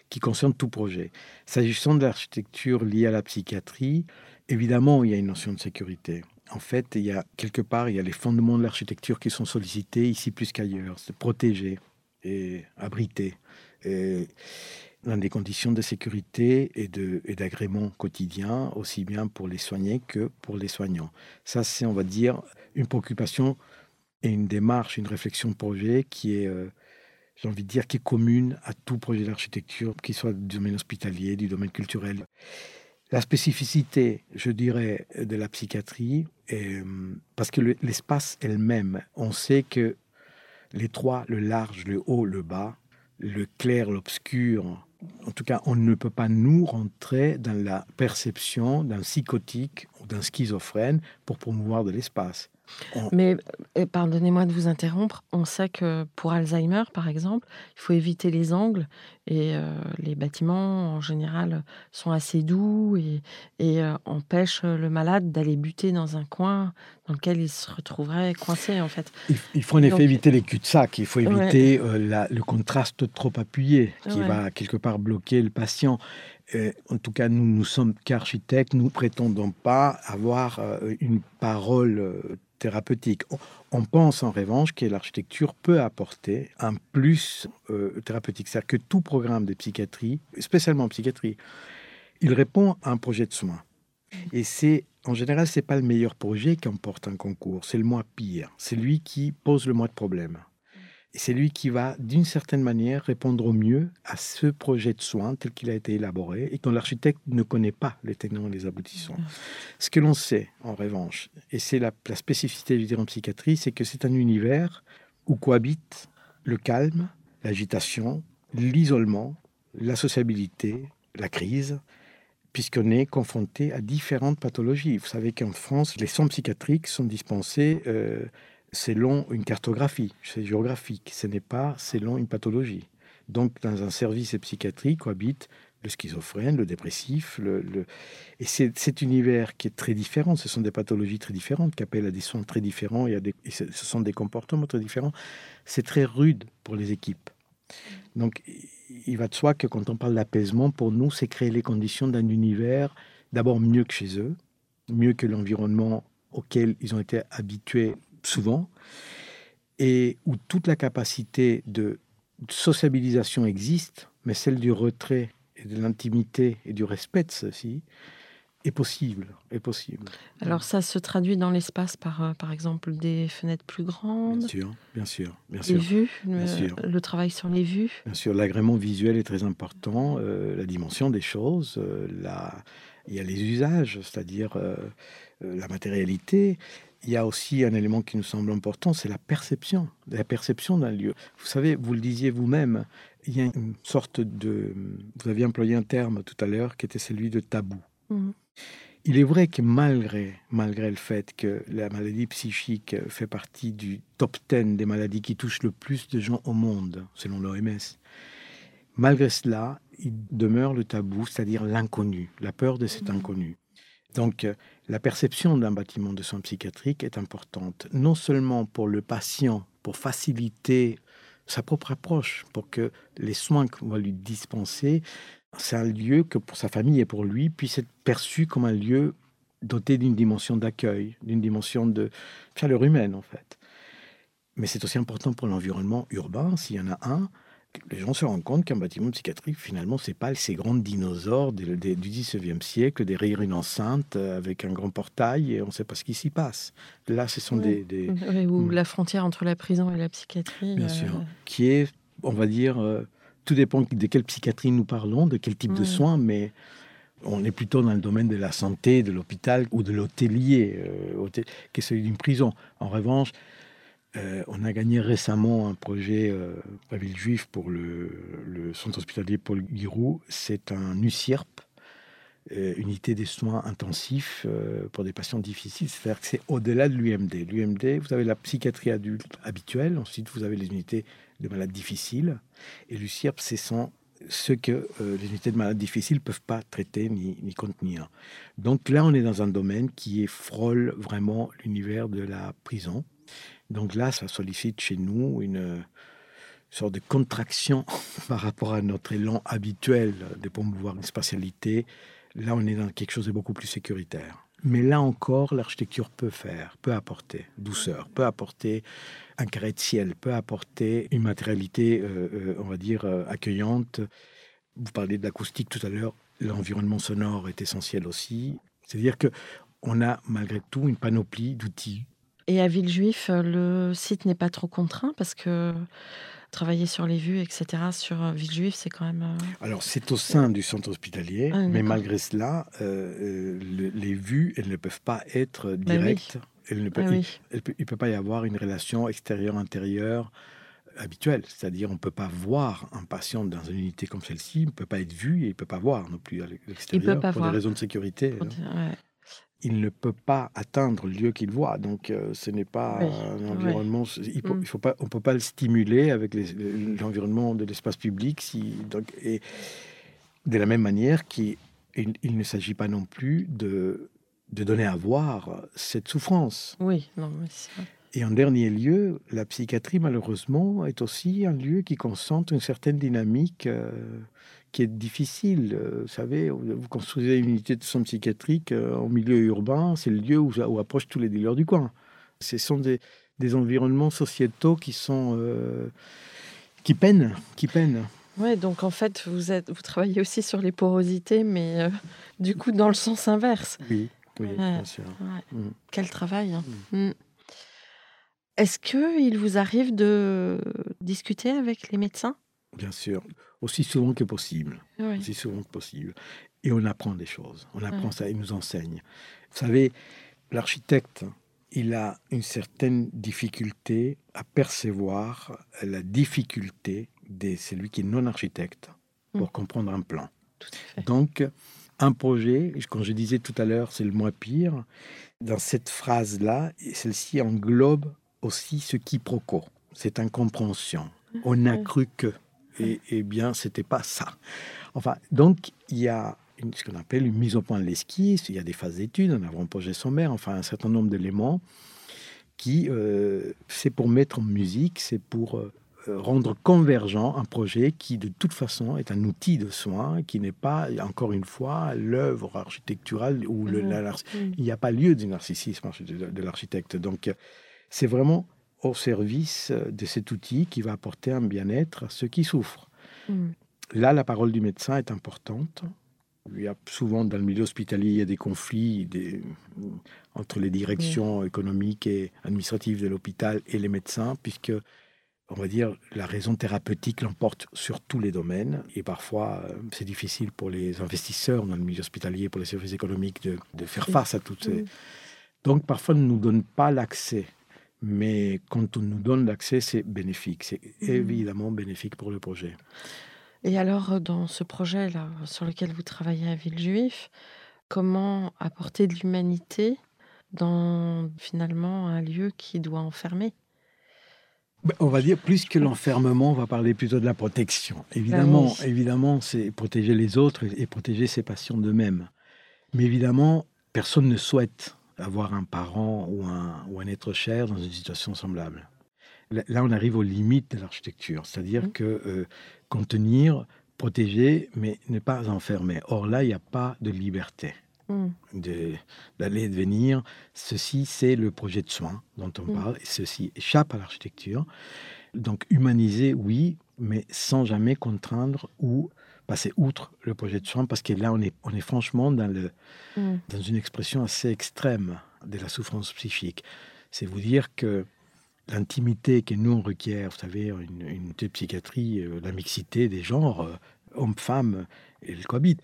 qui concerne tout projet. S'agissant de l'architecture liée à la psychiatrie, évidemment, il y a une notion de sécurité. En fait, il y a quelque part, il y a les fondements de l'architecture qui sont sollicités ici plus qu'ailleurs. C'est protéger et abriter. Dans des conditions de sécurité et, d'agrément quotidien, aussi bien pour les soignés que pour les soignants. Ça, c'est, on va dire, une préoccupation et une démarche, une réflexion projet qui est, euh, j'ai envie de dire, qui est commune à tout projet d'architecture, qu'il soit du domaine hospitalier, du domaine culturel. La spécificité, je dirais, de la psychiatrie, est, parce que l'espace elle-même, on sait que l'étroit, le large, le haut, le bas, le clair, l'obscur, en tout cas, on ne peut pas nous rentrer dans la perception d'un psychotique ou d'un schizophrène pour promouvoir de l'espace. Mais euh, pardonnez-moi de vous interrompre, on sait que pour Alzheimer, par exemple, il faut éviter les angles et euh, les bâtiments, en général, sont assez doux et, euh, empêchent le malade d'aller buter dans un coin dans lequel il se retrouverait coincé, en fait. Il, faut en effet éviter les cul-de-sac, il faut éviter le contraste trop appuyé qui va quelque part bloquer le patient. en tout cas, nous, nous sommes qu'architectes, nous prétendons pas avoir une parole thérapeutique. On pense en revanche que l'architecture peut apporter un plus euh, thérapeutique. C'est-à-dire que tout programme de psychiatrie, spécialement en psychiatrie, il répond à un projet de soins. Et c'est en général, c'est pas le meilleur projet qui emporte un concours, c'est le moins pire. C'est lui qui pose le moins de problèmes. Et c'est lui qui va, d'une certaine manière, répondre au mieux à ce projet de soins tel qu'il a été élaboré et dont l'architecte ne connaît pas les tenants et les aboutissants. Ce que l'on sait, en revanche, et c'est la, spécificité du en psychiatrie, c'est que c'est un univers où cohabitent le calme, l'agitation, l'isolement, la sociabilité, la crise, puisqu'on est confronté à différentes pathologies. Vous savez qu'en France, les soins psychiatriques sont dispensés euh, selon une cartographie, c'est géographique, ce n'est pas selon une pathologie. Donc, dans un service psychiatrique cohabite le schizophrène, le dépressif, le, et c'est cet univers qui est très différent. Ce sont des pathologies très différentes qui appellent à des soins très différents et, à des, ce sont des comportements très différents. C'est très rude pour les équipes. Donc, il va de soi que quand on parle d'apaisement, pour nous, c'est créer les conditions d'un univers d'abord mieux que chez eux, mieux que l'environnement auquel ils ont été habitués souvent, et où toute la capacité de sociabilisation existe, mais celle du retrait et de l'intimité et du respect de ceci est possible, est possible. Alors ça se traduit dans l'espace par, euh, par exemple, des fenêtres plus grandes Bien sûr, bien sûr. Bien sûr. vues, le, travail sur les vues Bien sûr, l'agrément visuel est très important, euh, la dimension des choses, euh, la... il y a les usages, c'est-à-dire la matérialité, il y a aussi un élément qui nous semble important, c'est la perception, la perception d'un lieu. Vous savez, vous le disiez vous-même, il y a une sorte de... Vous aviez employé un terme tout à l'heure qui était celui de tabou. Mmh. Il est vrai que malgré, malgré le fait que la maladie psychique fait partie du top 10 des maladies qui touchent le plus de gens au monde, selon l'OMS, malgré cela, il demeure le tabou, c'est-à-dire l'inconnu, la peur de cet mmh. inconnu. Donc, la perception d'un bâtiment de soins psychiatriques est importante, non seulement pour le patient, pour faciliter sa propre approche, pour que les soins qu'on va lui dispenser, c'est un lieu que pour sa famille et pour lui puisse être perçu comme un lieu doté d'une dimension d'accueil, d'une dimension de chaleur humaine en fait. Mais c'est aussi important pour l'environnement urbain, s'il y en a un, les gens se rendent compte qu'un bâtiment psychiatrique, finalement, c'est pas ces grands dinosaures du 19e siècle, derrière une enceinte euh, avec un grand portail et on ne sait pas ce qui s'y passe. Là, ce sont des, ou hmm. la frontière entre la prison et la psychiatrie. Bien euh, sûr. Qui est, on va dire, euh, tout dépend de quelle psychiatrie nous parlons, de quel type de soins, mais on est plutôt dans le domaine de la santé, de l'hôpital ou de l'hôtelier, qui est celui d'une prison. En revanche, euh, on a gagné récemment un projet euh, à Villejuif pour le, centre hospitalier Paul Giroux. C'est un UCIRP, euh, unité des soins intensifs pour des patients difficiles. C'est-à-dire que c'est au-delà de l'UMD. L'UMD, vous avez la psychiatrie adulte habituelle, ensuite vous avez les unités de malades difficiles. Et l'UCIRP, c'est ce que les unités de malades difficiles ne peuvent pas traiter ni, ni, contenir. Donc là, on est dans un domaine qui frôle vraiment l'univers de la prison. Donc là, ça sollicite chez nous une sorte de contraction [LAUGHS] par rapport à notre élan habituel de promouvoir une spatialité. Là, on est dans quelque chose de beaucoup plus sécuritaire. Mais là encore, l'architecture peut faire, peut apporter douceur, peut apporter un carré de ciel, peut apporter une matérialité, euh, euh, on va dire, euh, accueillante. Vous parliez de l'acoustique tout à l'heure, l'environnement sonore est essentiel aussi. C'est-à-dire que on a malgré tout une panoplie d'outils et à Villejuif, le site n'est pas trop contraint parce que travailler sur les vues, etc., sur euh, Villejuif, c'est quand même. euh, Alors, c'est au sein du centre hospitalier, Ah, mais malgré cela, euh, euh, le- les vues, elles ne peuvent pas être oui. directes. Elles ne peuvent, ah oui. il ne peut pas y avoir une relation extérieure-intérieure habituelle. C'est-à-dire, on ne peut pas voir un patient dans une unité comme celle-ci, il ne peut pas être vu et il ne peut pas voir non plus à l'extérieur pour voir. des raisons de sécurité. Pour dire- ouais. Il ne peut pas atteindre le lieu qu'il voit. Donc, euh, ce n'est pas Oui, un environnement. Il Mm. il faut pas, on ne peut pas le stimuler avec l'environnement de l'espace public. Si, donc, et de la même manière qu'il il, il ne s'agit pas non plus de, de donner à voir cette souffrance. Oui, non, mais c'est vrai. Et en dernier lieu, la psychiatrie, malheureusement, est aussi un lieu qui concentre une certaine dynamique euh, qui est difficile. Euh, vous savez, vous construisez une unité de soins psychiatriques euh, en milieu urbain, c'est le lieu où, où approchent tous les dealers du coin. Ce sont des, des environnements sociétaux qui sont... euh, qui peinent, qui peinent. Ouais, donc en fait, vous, êtes, vous travaillez aussi sur les porosités, mais euh, du coup, dans le sens inverse. Oui, oui, bien sûr. Ouais. Mm. Quel travail. hein. Mm. Est-ce qu'il vous arrive de discuter avec les médecins? Bien sûr. Aussi souvent que possible. Oui. aussi souvent que possible. Et on apprend des choses. On apprend ça, il nous enseigne. Vous savez, l'architecte, il a une certaine difficulté à percevoir la difficulté de celui qui est non architecte pour Mm. comprendre un plan. Tout à fait. Donc, un projet, quand je disais tout à l'heure, c'est le moins pire, dans cette phrase-là, celle-ci englobe aussi ce quiproquo, cette incompréhension. On a cru que. Et, eh bien, c'était pas ça. Enfin, donc, il y a une- ce qu'on appelle une mise au point de l'esquisse, il y a des phases d'études, un avant-projet sommaire, enfin, un certain nombre d'éléments qui, euh, c'est pour mettre en musique, c'est pour euh, rendre convergent un projet qui, de toute façon, est un outil de soin, qui n'est pas, encore une fois, l'œuvre architecturale ou le, Mhm. la- la- Mm. il n'y a pas lieu du narcissisme de, de l'architecte. Donc, c'est vraiment au service euh, de cet outil qui va apporter un bien-être à ceux qui souffrent. Mm. Là, la parole du médecin est importante. Il y a souvent dans le milieu hospitalier, il y a des conflits des- entre les directions économiques et administratives de l'hôpital et les médecins, puisque, on va dire, la raison thérapeutique l'emporte sur tous les domaines. Et parfois, euh, c'est difficile pour les investisseurs dans le milieu hospitalier, pour les services économiques, de, de faire face à toutes ces... Mm. Donc, parfois, on ne nous donne pas l'accès. Mais quand on nous donne l'accès, c'est bénéfique. C'est Mhm. évidemment bénéfique pour le projet. Et alors, euh, dans ce projet-là, sur lequel vous travaillez à Villejuif, comment apporter de l'humanité dans finalement un lieu qui doit enfermer? Ben, On va dire plus que l'enfermement, on va parler plutôt de la protection. Évidemment, oui. évidemment, c'est protéger les autres et et protéger ses patients d'eux-mêmes. Mais évidemment, personne ne souhaite avoir un parent ou un, ou un être cher dans une situation semblable. Là, on arrive aux limites de l'architecture, c'est-à-dire Mhm. que euh, contenir, protéger, mais ne pas enfermer. Or là, il n'y a pas de liberté Mm. de- d'aller et de venir. Ceci, c'est le projet de soins dont on Mm. parle, et ceci échappe à l'architecture. Donc humaniser, oui, mais sans jamais contraindre ou passer outre le projet de soins, parce que là, on est, on est franchement dans, le, Mm. dans une expression assez extrême de la souffrance psychique. C'est vous dire que l'intimité que nous on requiert, vous savez, une, une psychiatrie, euh, la mixité des genres, euh, hommes-femmes, et le cohabitent.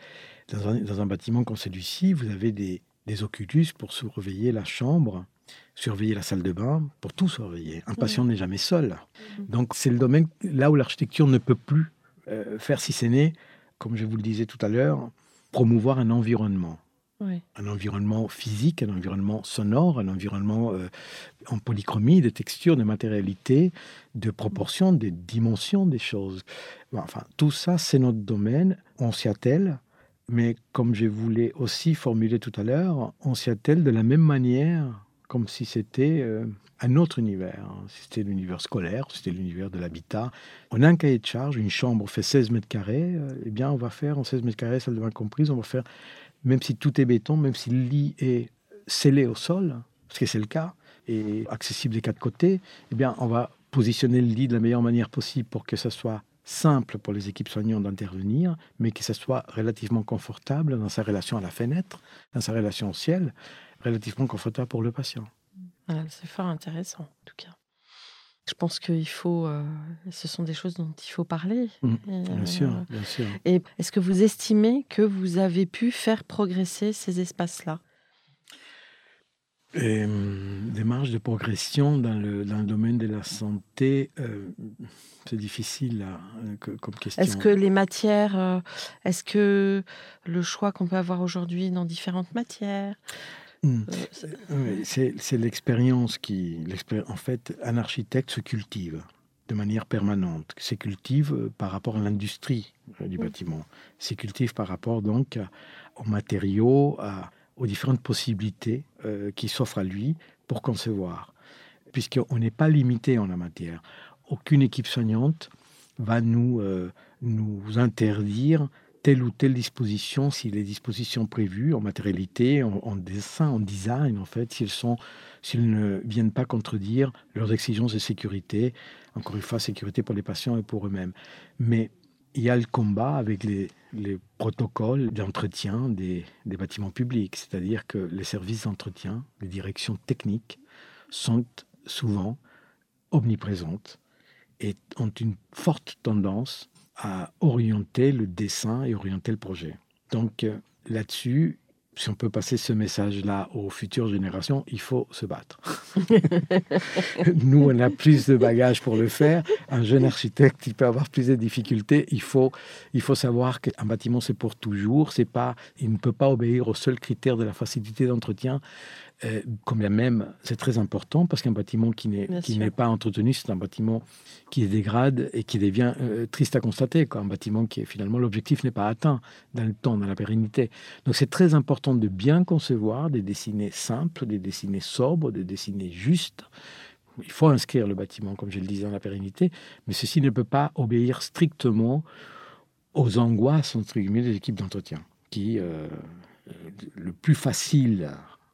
Dans un, dans un bâtiment comme celui-ci, vous avez des, des oculus pour surveiller la chambre, surveiller la salle de bain, pour tout surveiller. Un patient n'est jamais seul. Mhm. Donc c'est le domaine là où l'architecture ne peut plus euh, faire si ce n'est, comme je vous le disais tout à l'heure, promouvoir un environnement Oui. un environnement physique, un environnement sonore, un environnement euh, en polychromie, de texture, de matérialité, de proportion, de dimensions des choses. Enfin, tout ça, c'est notre domaine. On s'y attelle, mais comme je voulais aussi formuler tout à l'heure, on s'y attelle de la même manière, comme si c'était euh, un autre univers. hein. C'était l'univers scolaire, c'était l'univers de l'habitat. On a un cahier de charge, une chambre fait 16 mètres carrés, euh, eh bien, on va faire en 16 mètres carrés, salle de bain comprise, on va faire même si tout est béton, même si le lit est scellé au sol, parce que c'est le cas, et accessible des quatre côtés, eh bien, on va positionner le lit de la meilleure manière possible pour que ça soit simple pour les équipes soignantes d'intervenir, mais que ça soit relativement confortable dans sa relation à la fenêtre, dans sa relation au ciel, relativement confortable pour le patient. C'est fort intéressant, en tout cas. je pense qu'il faut, euh, ce sont des choses dont il faut parler. Mm, Et, bien euh, sûr, bien sûr. Et est-ce que vous estimez que vous avez pu faire progresser ces espaces-là? Et, hum, des marges de progression dans le, dans le domaine de la santé, euh, c'est difficile là, euh, que- comme question. Est-ce que les matières, euh, est-ce que le choix qu'on peut avoir aujourd'hui dans différentes matières, Hum. euh, c'est- Oui, c'est l'expérience qui. En fait, un architecte se cultive de manière permanente. Se cultive euh, par rapport à l'industrie euh, du Mm. bâtiment. Se cultive par rapport donc à- aux matériaux, à- aux différentes possibilités euh, qui s'offrent à lui pour concevoir. Puisqu'on n'est pas limité en la matière. Aucune équipe soignante va nous, euh, nous interdire telle ou telle disposition, si les dispositions prévues en matérialité, en, dessin, en design, en fait, s'ils ne viennent pas contredire leurs exigences de sécurité, encore une fois, sécurité pour les patients et pour eux-mêmes. Mais il y a le combat avec les, les protocoles d'entretien des bâtiments publics, c'est-à-dire que les services d'entretien, les directions techniques sont souvent omniprésentes et ont une forte tendance à orienter le dessin et orienter le projet. Donc euh, là-dessus, si on peut passer ce message-là aux futures générations, il faut se battre. [LAUGHS] Nous, on a plus de bagages pour le faire. Un jeune architecte, il peut avoir plus de difficultés. Il faut, il faut savoir qu'un bâtiment, c'est pour toujours. C'est pas, il ne peut pas obéir aux seuls critères de la facilité d'entretien. Euh, comme bien même, c'est très important parce qu'un bâtiment qui n'est pas entretenu, c'est un bâtiment qui se dégrade et qui devient euh, triste à constater. Quoi. Un bâtiment qui est finalement l'objectif n'est pas atteint dans le temps, dans la pérennité. Donc c'est très important de bien concevoir, de dessiner simple, de dessiner sobre, de dessiner juste. Il faut inscrire le bâtiment, comme je le disais, dans la pérennité, mais ceci ne peut pas obéir strictement aux angoisses entre guillemets des équipes d'entretien, qui euh, le plus facile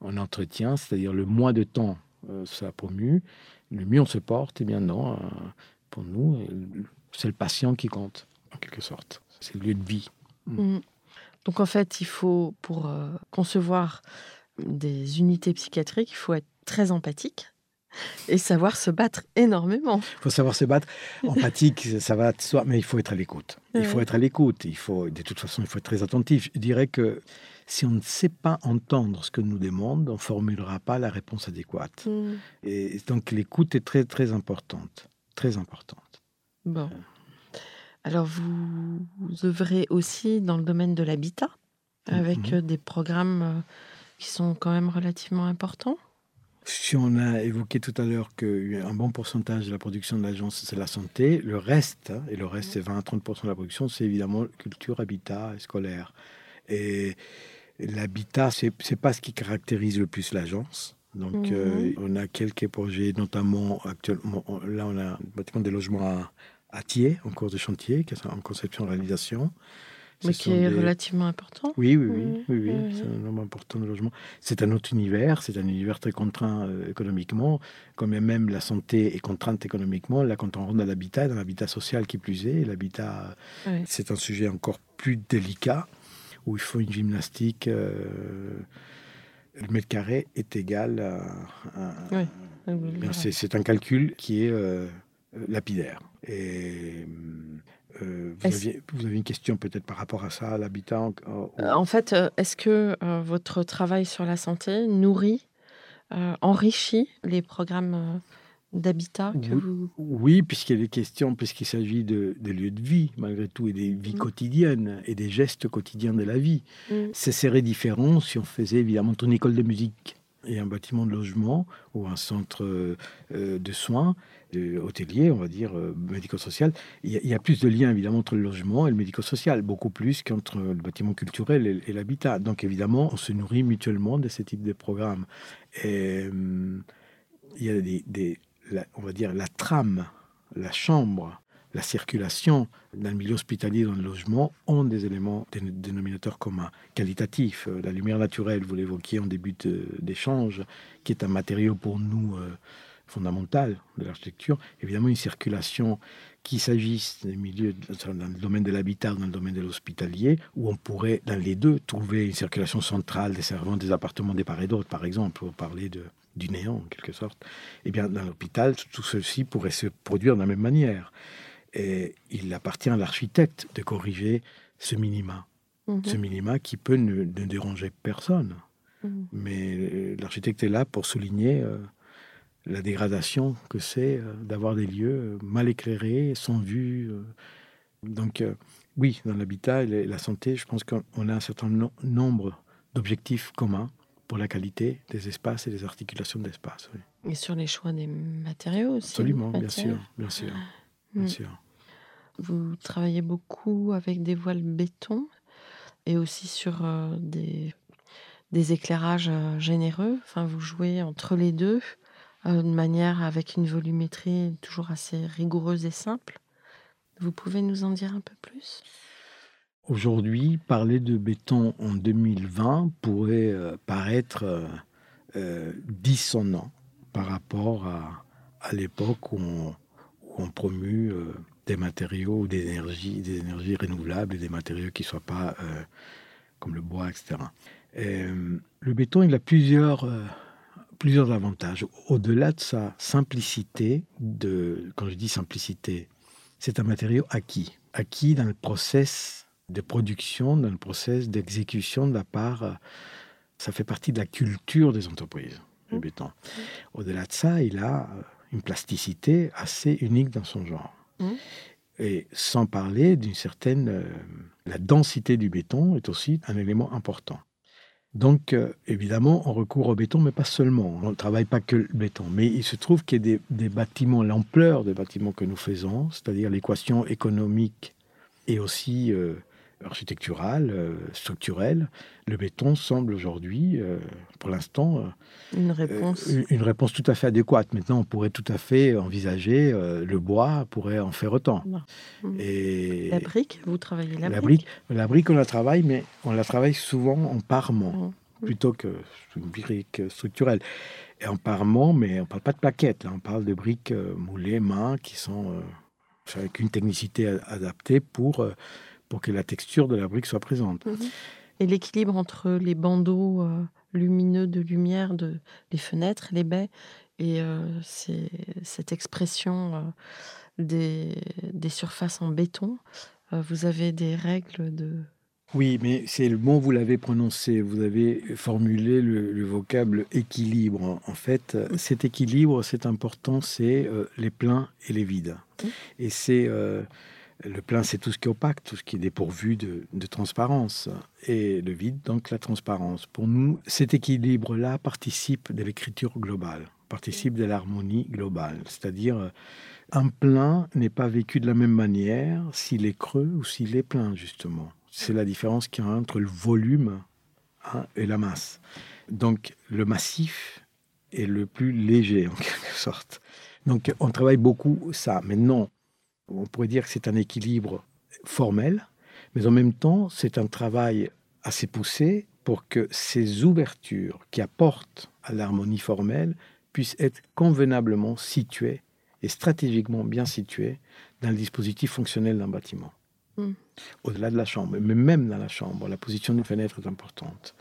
en entretien, c'est-à-dire le moins de temps euh, ça promue, le mieux on se porte. Et bien non, euh, pour nous, euh, c'est le patient qui compte, en quelque sorte. C'est le lieu de vie. Mm. Donc en fait, il faut, pour euh, concevoir des unités psychiatriques, il faut être très empathique et savoir se battre énormément. Il faut savoir se battre. Empathique, ça va de soi, mais il faut être à l'écoute. Il faut être à l'écoute. Il faut, de toute façon, il faut être très attentif. Je dirais que si on ne sait pas entendre ce que nous demande, on ne formulera pas la réponse adéquate. Mm. Et donc l'écoute est très très importante, très importante. Bon. Alors vous, vous œuvrez aussi dans le domaine de l'habitat avec Mhm. euh, des programmes euh, qui sont quand même relativement importants. Si on a évoqué tout à l'heure qu'un bon pourcentage de la production de l'agence, c'est la santé, le reste, hein, et le reste, c'est 20 à 30% de la production, c'est évidemment culture, habitat et scolaire. Et l'habitat, c'est n'est pas ce qui caractérise le plus l'agence. Donc, Mhm. euh, on a quelques projets, notamment actuellement, on- là, on a bâtiment de logement à, à Thiers, en cours de chantier, qui est en conception-réalisation. mais qui est des- relativement important. oui, oui, oui, Mhm, oui, oui, c'est un nombre important de logements. C'est un autre univers, c'est un univers très contraint euh, économiquement, quand même la santé est contrainte économiquement. Là, quand on rentre dans l'habitat, dans l'habitat social qui plus est, l'habitat, c'est un sujet encore plus délicat, où il faut une gymnastique. euh, le mètre carré est égal à... à- Oui. Bien, C'est un calcul qui est euh, lapidaire. Et euh, vous, Est-ce- aviez, vous avez une question peut-être par rapport à ça, à l'habitat en- en- En fait, est-ce que euh, votre travail sur la santé nourrit, euh, enrichit les programmes d'habitat que Oui. vous... Oui, puisqu'il est question, puisqu'il s'agit de, lieux de vie, malgré tout, et des vies Mhm. quotidiennes, et des gestes quotidiens de la vie. Mm. Ce serait différent si on faisait évidemment une école de musique et un bâtiment de logement ou un centre euh, euh, de soins de hôtelier, on va dire, euh, médico-social. Il y, a, il y a plus de liens évidemment entre le logement et le médico-social, beaucoup plus qu'entre le bâtiment culturel et, et l'habitat. Donc évidemment, on se nourrit mutuellement de ce type de programme. Et, hum, il y a des, des- on va dire, la trame, la chambre, la circulation dans le milieu hospitalier, dans le logement, ont des éléments des dénominateurs communs, qualitatifs. Euh, La lumière naturelle, vous l'évoquiez en début d'échange, qui est un matériau pour nous euh, fondamental de l'architecture. Évidemment, une circulation, qu'il s'agisse des milieux dans le domaine de l'habitat ou dans le domaine de l'hospitalier, où on pourrait, dans les deux, trouver une circulation centrale desservant des appartements des part et d'autre, par exemple, pour parler de, du néant en quelque sorte. Eh bien, dans l'hôpital, tout ceci pourrait se produire de la même manière. Et il appartient à l'architecte de corriger ce minima. Mhm. Ce minima qui peut ne, ne déranger personne. Mhm. Mais euh, l'architecte est là pour souligner euh, la dégradation que c'est euh, d'avoir des lieux mal éclairés, sans vue. euh. Donc, oui, dans l'habitat et la- santé, je pense qu'on on a un certain no- nombre d'objectifs communs pour la qualité des espaces et des articulations d'espace. oui. Et sur les choix des matériaux aussi. Absolument, bien sûr, bien sûr, bien Mm. sûr. Vous travaillez beaucoup avec des voiles béton et aussi sur euh, des, des éclairages euh, généreux. Enfin, vous jouez entre les deux euh, de manière avec une volumétrie toujours assez rigoureuse et simple. Vous pouvez nous en dire un peu plus? Aujourd'hui, parler de béton en 2020 pourrait euh, paraître euh, euh, dissonant par rapport à, à l'époque où on, où on promue des matériaux ou des énergies, des énergies renouvelables et des matériaux qui ne soient pas comme le bois, etc. Le béton, il a plusieurs, plusieurs avantages. Au-delà de sa simplicité, de, quand je dis simplicité, c'est un matériau acquis. Acquis dans le process de production, dans le process d'exécution de la part. euh, Ça fait partie de la culture des entreprises, le Mhm. béton. Au-delà de ça, il a euh, une plasticité assez unique dans son genre. Mhm. Et sans parler d'une certaine... euh, la densité du béton est aussi un élément important. Donc, euh, évidemment, on recourt au béton, mais pas seulement. On ne travaille pas que le béton. Mais il se trouve qu'il y a des, des bâtiments, l'ampleur des bâtiments que nous faisons, c'est-à-dire l'équation économique et aussi euh, architecturale, euh, structurelle, le béton semble aujourd'hui, euh, pour l'instant, euh, Une euh, réponse une- une réponse tout à fait adéquate. Maintenant, on pourrait tout à fait envisager euh, le bois pourrait en faire autant. Et La brique, vous travaillez la, la brique. brique, la brique, on la travaille, mais on la travaille souvent en parement plutôt que une brique structurelle. Et en parement, mais on ne parle pas de plaquettes, là, on parle de briques euh, moulées main qui sont euh, avec une technicité adaptée pour, euh, pour que la texture de la brique soit présente. Mhm. Et l'équilibre entre les bandeaux euh, lumineux de lumière de les fenêtres, les baies, et euh, cette expression euh, des, des surfaces en béton, euh, vous avez des règles de... Oui, mais c'est le mot, vous l'avez prononcé, vous avez formulé le, le vocable équilibre. En fait, cet équilibre, c'est important, c'est les pleins et les vides. Et c'est le plein, c'est tout ce qui est opaque, tout ce qui est dépourvu de, transparence. Et le vide, donc la transparence. Pour nous, cet équilibre-là participe de l'écriture globale, participe de l'harmonie globale. C'est-à-dire, euh, un plein n'est pas vécu de la même manière s'il est creux ou s'il est plein, justement. C'est la différence qu'il y a entre le volume hein, et la masse. Donc, le massif est le plus léger, en quelque sorte. Donc, on travaille beaucoup ça. Maintenant, on pourrait dire que c'est un équilibre formel, mais en même temps, c'est un travail assez poussé pour que ces ouvertures qui apportent à l'harmonie formelle puissent être convenablement situées et stratégiquement bien situées dans le dispositif fonctionnel d'un bâtiment. Mm. Au-delà de la chambre, mais même dans la chambre, la position d'une fenêtre est importante.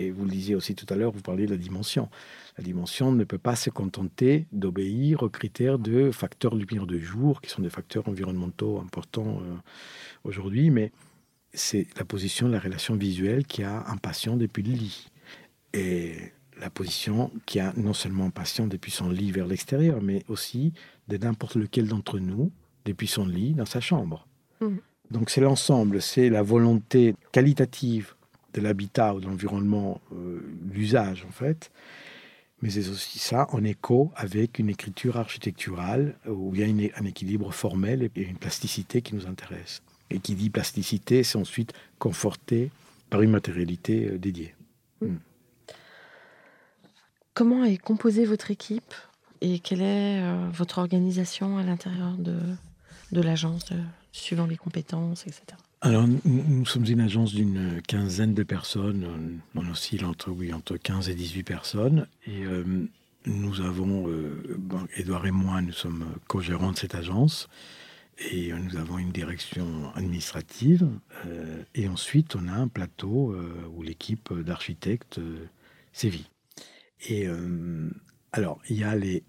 Et vous le disiez aussi tout à l'heure, vous parliez de la dimension. La dimension ne peut pas se contenter d'obéir aux critères de facteurs lumière de jour, qui sont des facteurs environnementaux importants euh, aujourd'hui, mais c'est la position, la relation visuelle qui a un patient depuis le lit. Et la position qui a non seulement un patient depuis son lit vers l'extérieur, mais aussi de n'importe lequel d'entre nous depuis son lit dans sa chambre. Mhm. Donc c'est l'ensemble, c'est la volonté qualitative de l'habitat ou de l'environnement, euh, l'usage en fait, mais c'est aussi ça en écho avec une écriture architecturale où il y a une- un équilibre formel et une plasticité qui nous intéresse. Et qui dit plasticité, c'est ensuite conforté par une matérialité euh, dédiée. Comment est composée votre équipe et quelle est euh, votre organisation à l'intérieur de, de l'agence, euh, suivant les compétences, etc. Alors, nous, sommes une agence d'une quinzaine de personnes. On oscille entre, oui, entre 15 et 18 personnes. Et euh, nous avons, euh, Edouard et moi, nous sommes co-gérants de cette agence. Et euh, nous avons une direction administrative. euh, et ensuite, on a un plateau euh, où l'équipe d'architectes euh, sévit. Et euh, Alors, il y a les,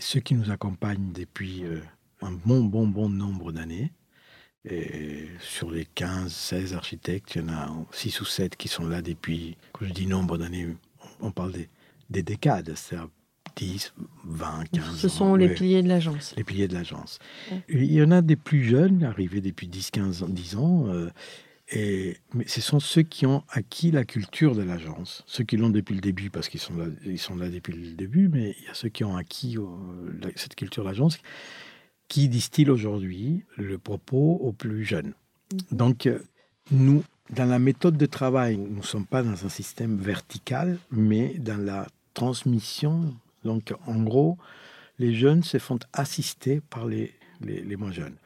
ceux qui nous accompagnent depuis euh, un bon, bon, bon nombre d'années. Et sur les 15, 16 architectes, il y en a 6 ou 7 qui sont là depuis, quand je dis nombre d'années, on parle des, des décades, c'est-à-dire 10, 20, 15 Ce sont les piliers de l'agence. Les piliers de l'agence. Il y en a des plus jeunes, arrivés depuis 10, 15, 10 ans. Euh, et, mais ce sont ceux qui ont acquis la culture de l'agence. Ceux qui l'ont depuis le début, parce qu'ils sont, là, ils sont là depuis le début, mais il y a ceux qui ont acquis euh, cette culture de l'agence qui distillent aujourd'hui le propos aux plus jeunes. Mhm. Donc, euh, nous, dans la méthode de travail, nous ne sommes pas dans un système vertical, mais dans la transmission donc, en gros, les jeunes se font assister par les, les, moins jeunes.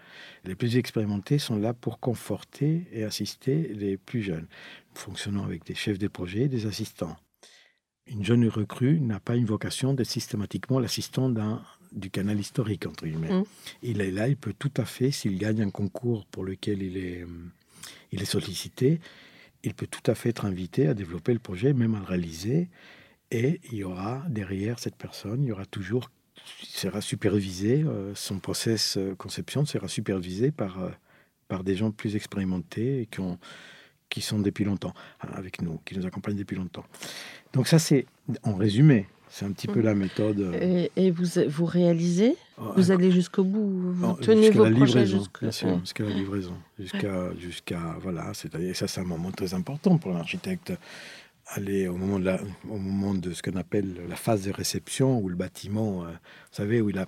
Les plus expérimentés sont là pour conforter et assister les plus jeunes, fonctionnant avec des chefs de projet et des assistants. Une jeune recrue n'a pas une vocation d'être systématiquement l'assistant d'un du canal historique, entre guillemets. Mmh. Il est là, il peut tout à fait, s'il gagne un concours pour lequel il est, il est sollicité, il peut tout à fait être invité à développer le projet, même à le réaliser, et il y aura derrière cette personne, il y aura toujours, sera supervisé, euh, son process euh, conception sera supervisé par, euh, par des gens plus expérimentés et qui, ont, qui sont depuis longtemps hein, avec nous, qui nous accompagnent depuis longtemps. Donc ça, c'est en résumé. C'est un petit peu la méthode. Et, vous, vous réalisez Vous allez jusqu'au bout Vous tenez vos projets jusqu'à sûr, jusqu'à la livraison. Jusqu'à, jusqu'à voilà, c'est, ça, c'est un moment très important pour l'architecte aller au moment de, la, au moment de ce qu'on appelle la phase de réception, où le bâtiment, euh, vous savez, où il a,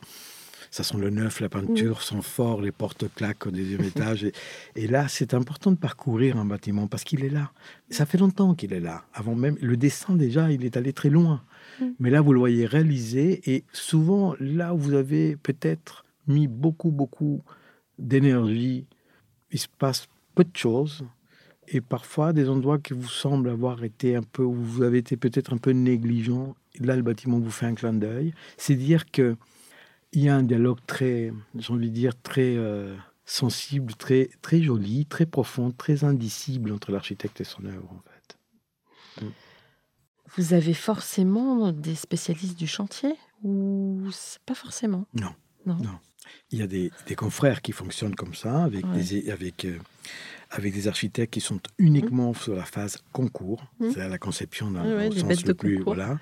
ça sent le neuf, la peinture sent fort, les portes claquent au deuxième [LAUGHS] étage. Et, là, c'est important de parcourir un bâtiment parce qu'il est là. Ça fait longtemps qu'il est là. Avant même, le dessin déjà, il est allé très loin. Mm. Mais là, vous le voyez réalisé. Et souvent, là où vous avez peut-être mis beaucoup, beaucoup d'énergie, il se passe peu de choses et parfois des endroits qui vous semblent avoir été un peu, où vous avez été peut-être un peu négligent. Là, le bâtiment vous fait un clin d'œil. C'est dire que il y a un dialogue très, j'ai envie de dire, très euh, sensible, très, très joli, très profond, très indicible entre l'architecte et son œuvre, en fait. Mm. Vous avez forcément des spécialistes du chantier ou pas forcément? Non. Non. non. Il y a des, des, confrères qui fonctionnent comme ça, avec, des, avec euh, avec des architectes qui sont uniquement mmh. sur la phase concours, mmh. c'est-à-dire la conception dans le sens le plus. Voilà.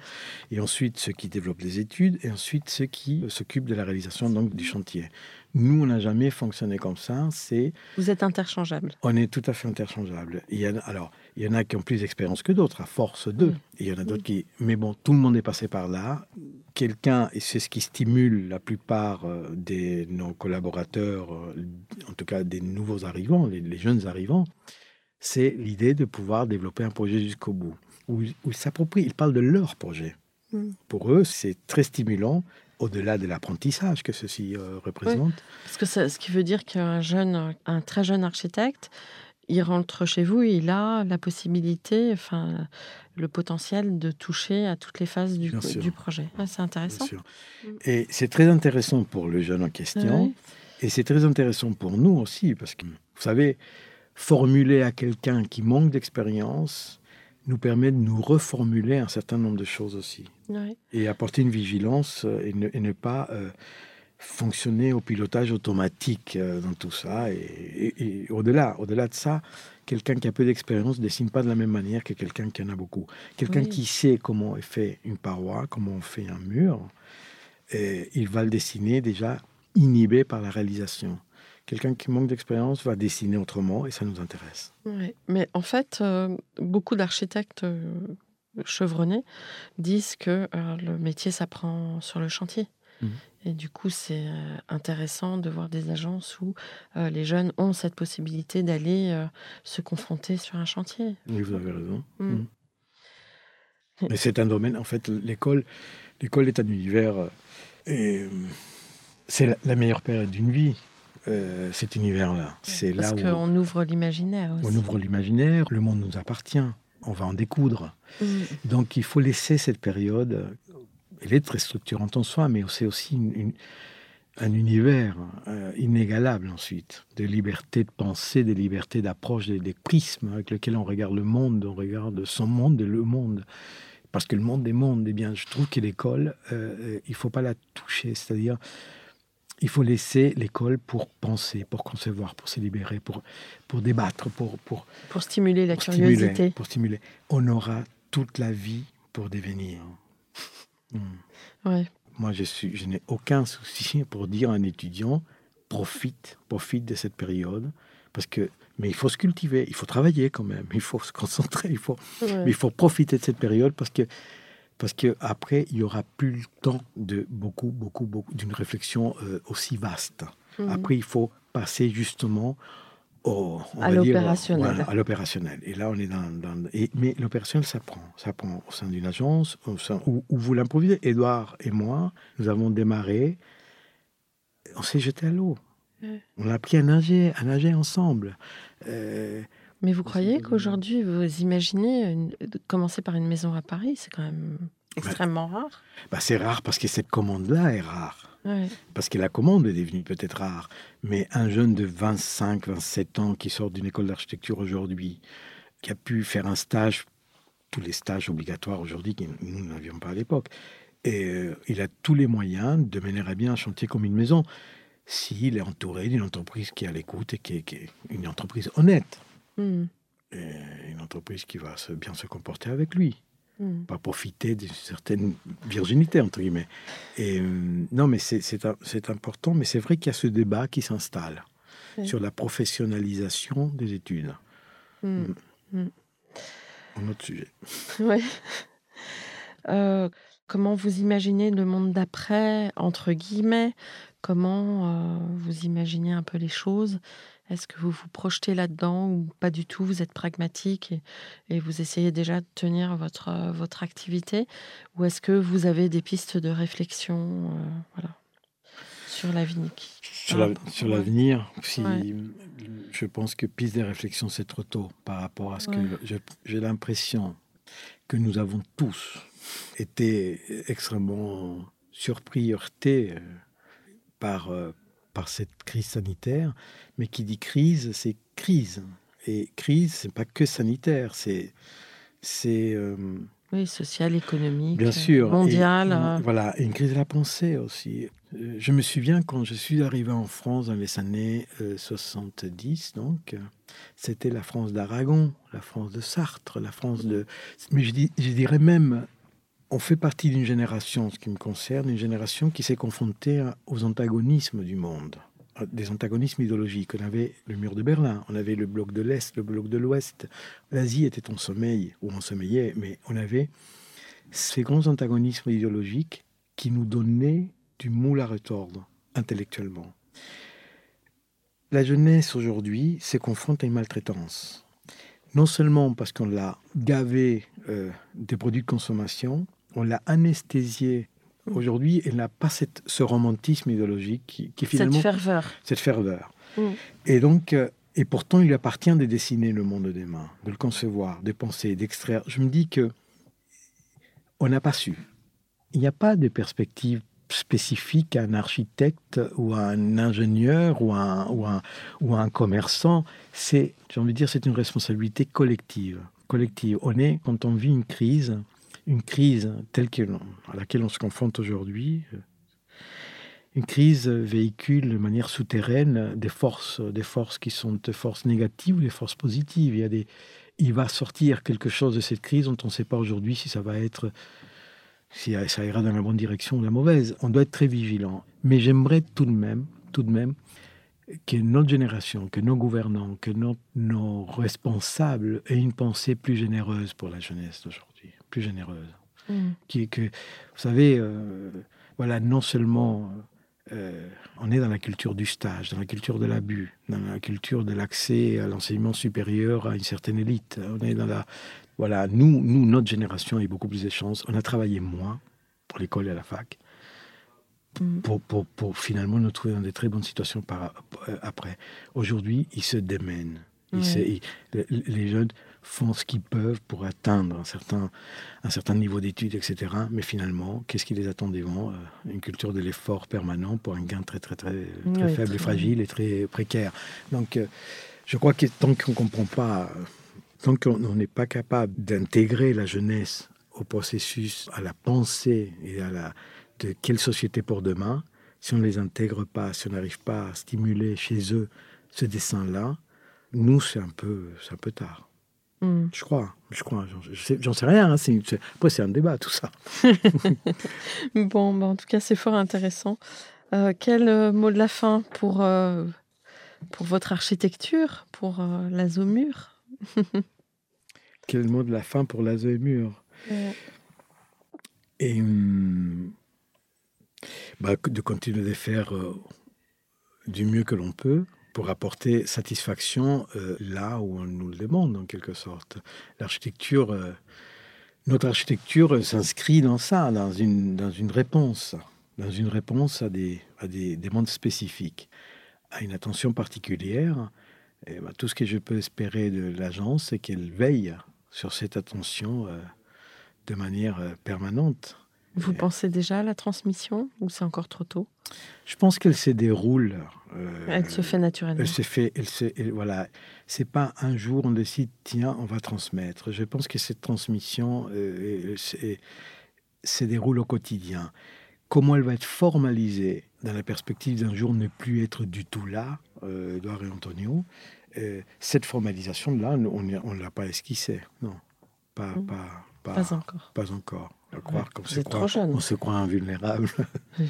Et ensuite, ceux qui développent les études, et ensuite ceux qui s'occupent de la réalisation donc, du chantier. Nous, on n'a jamais fonctionné comme ça. C'est Vous êtes interchangeable. On est tout à fait interchangeable. Il y a, alors, il y en a qui ont plus d'expérience que d'autres, à force d'eux. Mmh. Et il y en a d'autres qui. Mais bon, tout le monde est passé par là. Quelqu'un, et c'est ce qui stimule la plupart euh, de nos collaborateurs, euh, en tout cas des nouveaux arrivants, les, jeunes arrivants, c'est l'idée de pouvoir développer un projet jusqu'au bout. Où, ils s'approprient, ils parlent de leur projet. Mmh. Pour eux, c'est très stimulant au-delà de l'apprentissage que ceci euh, représente. parce que ça, ce qui veut dire qu'un jeune, un très jeune architecte, il rentre chez vous et il a la possibilité, enfin, le potentiel de toucher à toutes les phases du, du projet. c'est intéressant. Et c'est très intéressant pour le jeune en question. Et c'est très intéressant pour nous aussi, parce que, vous savez, formuler à quelqu'un qui manque d'expérience, nous permet de nous reformuler un certain nombre de choses aussi. Et apporter une vigilance euh, et ne, pas euh, fonctionner au pilotage automatique euh, dans tout ça. Et, au-delà, au-delà de ça, quelqu'un qui a peu d'expérience ne dessine pas de la même manière que quelqu'un qui en a beaucoup. Quelqu'un qui sait comment est fait une paroi, comment on fait un mur, et il va le dessiner déjà inhibé par la réalisation quelqu'un qui manque d'expérience va dessiner autrement et ça nous intéresse. Mais en fait, euh, beaucoup d'architectes euh, chevronnés disent que euh, le métier s'apprend sur le chantier. Mmh. Et du coup, c'est intéressant de voir des agences où les jeunes ont cette possibilité d'aller se confronter sur un chantier. Oui, vous avez raison. Mmh. Mmh. Mais c'est un domaine, en fait, l'école, l'école est un univers et c'est la meilleure période d'une vie. Euh, cet univers-là. C'est là où qu'on ouvre l'imaginaire. On ouvre l'imaginaire, le monde nous appartient, on va en découdre. Mm. Donc il faut laisser cette période. Elle est très structurante en soi, mais c'est aussi un univers euh, inégalable ensuite, de liberté de penser, de liberté d'approche, des, prismes avec lesquels on regarde le monde, on regarde son monde et le monde. parce que le monde des mondes, eh bien, je trouve que l'école, euh, il faut pas la toucher. C'est-à-dire, il faut laisser l'école pour penser, pour concevoir, pour se libérer, pour, pour débattre, pour, pour, pour stimuler la pour curiosité. Stimuler, pour stimuler. On aura toute la vie pour devenir. Hmm. Ouais. Moi, je, suis, je n'ai aucun souci pour dire à un étudiant profite, profite de cette période, parce que mais il faut se cultiver, il faut travailler quand même, il faut se concentrer, il faut, Ouais. mais il faut profiter de cette période parce que parce que après il y aura plus le temps de beaucoup beaucoup beaucoup d'une réflexion euh, aussi vaste. Mhm. Après il faut passer justement au, on À l'opérationnel. voilà, à l'opérationnel. Et là on est dans, dans- et, mais l'opérationnel ça prend, ça prend au sein d'une agence au sein, où, où vous l'improvisez. Édouard et moi nous avons démarré, on s'est jeté à l'eau. On a appris à nager, à nager ensemble. Euh, Mais vous croyez qu'aujourd'hui, vous imaginez une- commencer par une maison à Paris? C'est quand même extrêmement rare. bah, c'est rare parce que cette commande-là est rare. Ouais. Parce que la commande est devenue peut-être rare. Mais un jeune de 25, 27 ans qui sort d'une école d'architecture aujourd'hui, qui a pu faire un stage, tous les stages obligatoires aujourd'hui, que nous n'avions pas à l'époque, et euh, il a tous les moyens de mener à bien un chantier comme une maison, s'il est entouré d'une entreprise qui est à l'écoute et qui est, qui est une entreprise honnête, Et une entreprise qui va se- bien se comporter avec lui. Mhm. pas profiter d'une certaine virginité, entre guillemets. Et euh, non, mais c'est- important, mais c'est vrai qu'il y a ce débat qui s'installe Oui. sur la professionnalisation des études. Mhm. Un autre sujet. [LAUGHS] Ouais. Euh, comment vous imaginez le monde d'après, entre guillemets? Comment euh, vous imaginez un peu les choses? Est-ce que vous vous projetez là-dedans ou pas du tout? Vous êtes pragmatique et, et vous essayez déjà de tenir votre, euh, votre activité? Ou est-ce que vous avez des pistes de réflexion euh, voilà, sur l'avenir? Qui- Sur la- sur ouais. l'avenir, si, Ouais. je pense que piste des réflexions, c'est trop tôt par rapport à ce Ouais. que je- j'ai l'impression que nous avons tous été extrêmement surpris, heurtés par, euh, par cette crise sanitaire. Mais qui dit crise, c'est crise. Et crise, c'est pas que sanitaire, c'est c'est euh, Oui, social, économique, Bien sûr. mondial. Et, euh, Voilà, une crise de la pensée aussi. Euh, Je me souviens quand je suis arrivé en France dans les années euh, 70, donc, c'était la France d'Aragon, la France de Sartre, la France de... Mais je, dis- je dirais même, on fait partie d'une génération, ce qui me concerne, une génération qui s'est confrontée aux antagonismes du monde, des antagonismes idéologiques. On avait le mur de Berlin, on avait le bloc de l'Est, le bloc de l'Ouest. L'Asie était en sommeil, ou en sommeillait, mais on avait ces grands antagonismes idéologiques qui nous donnaient du moule à retordre intellectuellement. La jeunesse aujourd'hui se confronte à une maltraitance. Non seulement parce qu'on l'a gavé euh, des produits de consommation, on l'a anesthésié. Aujourd'hui, elle n'a pas cette- ce romantisme idéologique qui, qui cette finalement ferveur. cette ferveur. Mm. Et donc, euh, et pourtant, il lui appartient de dessiner le monde des mains, de le concevoir, de penser, d'extraire. Je me dis que on n'a pas su. Il n'y a pas de perspective spécifique à un architecte ou à un ingénieur ou à un, ou à un, ou à un commerçant. C'est, j'ai envie de dire, c'est une responsabilité collective. Collective. On est, quand on vit une crise, une crise telle que à laquelle on se confronte aujourd'hui, euh, une crise véhicule de manière souterraine des forces, des forces qui sont des forces négatives ou des forces positives. Il, y a des, il va sortir quelque chose de cette crise dont on ne sait pas aujourd'hui si ça va être, si ça ira dans la bonne direction ou la mauvaise. On doit être très vigilant. Mais j'aimerais tout de même, tout de même, que notre génération, que nos gouvernants, que nos responsables aient une pensée plus généreuse pour la jeunesse d'aujourd'hui, plus généreuse Mm. qui est que, vous savez, euh, voilà, non seulement euh, on est dans la culture du stage, dans la culture de l'abus, dans la culture de l'accès à l'enseignement supérieur à une certaine élite. On est dans la, voilà, nous, nous, notre génération a eu beaucoup plus de chance. On a travaillé moins pour l'école et à la fac. Mm. Pour, pour, pour finalement nous trouver dans de très bonnes situations par, euh, après. Aujourd'hui, ils se démènent. Ils Ouais. se- ils- les, les jeunes font ce qu'ils peuvent pour atteindre un certain, un certain niveau d'études, etc. Mais finalement, qu'est-ce qui les attend devant Euh, Une culture de l'effort permanent pour un gain très, très, très, très faible et fragile et très précaire. Donc, euh, je crois que tant qu'on ne comprend pas, tant qu'on on n'est pas capable d'intégrer la jeunesse au processus, à la pensée et à la de quelle société pour demain, si on ne les intègre pas, si on n'arrive pas à stimuler chez eux ce dessin-là, nous, c'est un peu, un peu tard. Hmm. Je crois, je crois, j'en sais, rien. Hein, après, c'est un débat, tout ça. [LAUGHS] bon, bah, en tout cas, c'est fort intéressant. Euh, quel euh, mot de la fin pour, euh, pour votre architecture, pour l'azomur [LAUGHS] Quel mot de la fin pour l'azomur Et hum, bah, de continuer de faire du mieux que l'on peut pour apporter satisfaction euh, là où on nous le demande, en quelque sorte. L'architecture, euh, notre architecture s'inscrit dans ça, dans une, réponse, dans une réponse à des, demandes spécifiques, à une attention particulière. Et bah, tout ce que je peux espérer de l'agence, c'est qu'elle veille sur cette attention euh, de manière permanente. Vous pensez déjà à la transmission ou c'est encore trop tôt? Je pense qu'elle se déroule. Euh, elle se fait naturellement. Elle se fait, elle se, voilà. C'est pas un jour on décide tiens on va transmettre. Je pense que cette transmission euh, se déroule au quotidien. Comment elle va être formalisée dans la perspective d'un jour ne plus être du tout là, euh, Edouard et Antonio. Euh, cette formalisation là, on ne l'a pas esquissée, non, pas, mmh. pas, pas, pas encore. Pas encore croire vous êtes trop jeune. On se croit invulnérable. [LAUGHS]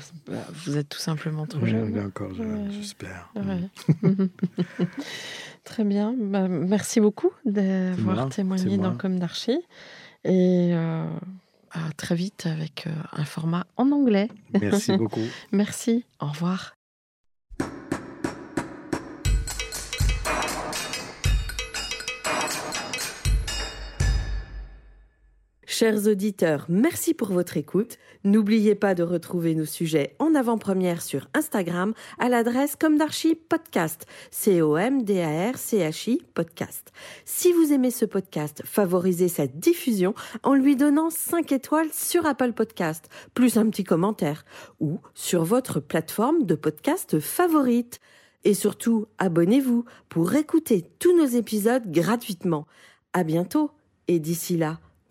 Vous êtes tout simplement trop jeune. encore jeune, j'espère. [LAUGHS] Très bien. Bah, merci beaucoup d'avoir témoigné dans Comme d'Archie. Et euh, à très vite avec euh, un format en anglais. Merci beaucoup. [LAUGHS] merci. Au revoir. Chers auditeurs, merci pour votre écoute. N'oubliez pas de retrouver nos sujets en avant-première sur Instagram à l'adresse comme d'archi podcast. C-O-M-D-A-R-C-H-I podcast. Si vous aimez ce podcast, favorisez sa diffusion en lui donnant 5 étoiles sur Apple Podcast, plus un petit commentaire, ou sur votre plateforme de podcast favorite. Et surtout, abonnez-vous pour écouter tous nos épisodes gratuitement. À bientôt, et d'ici là,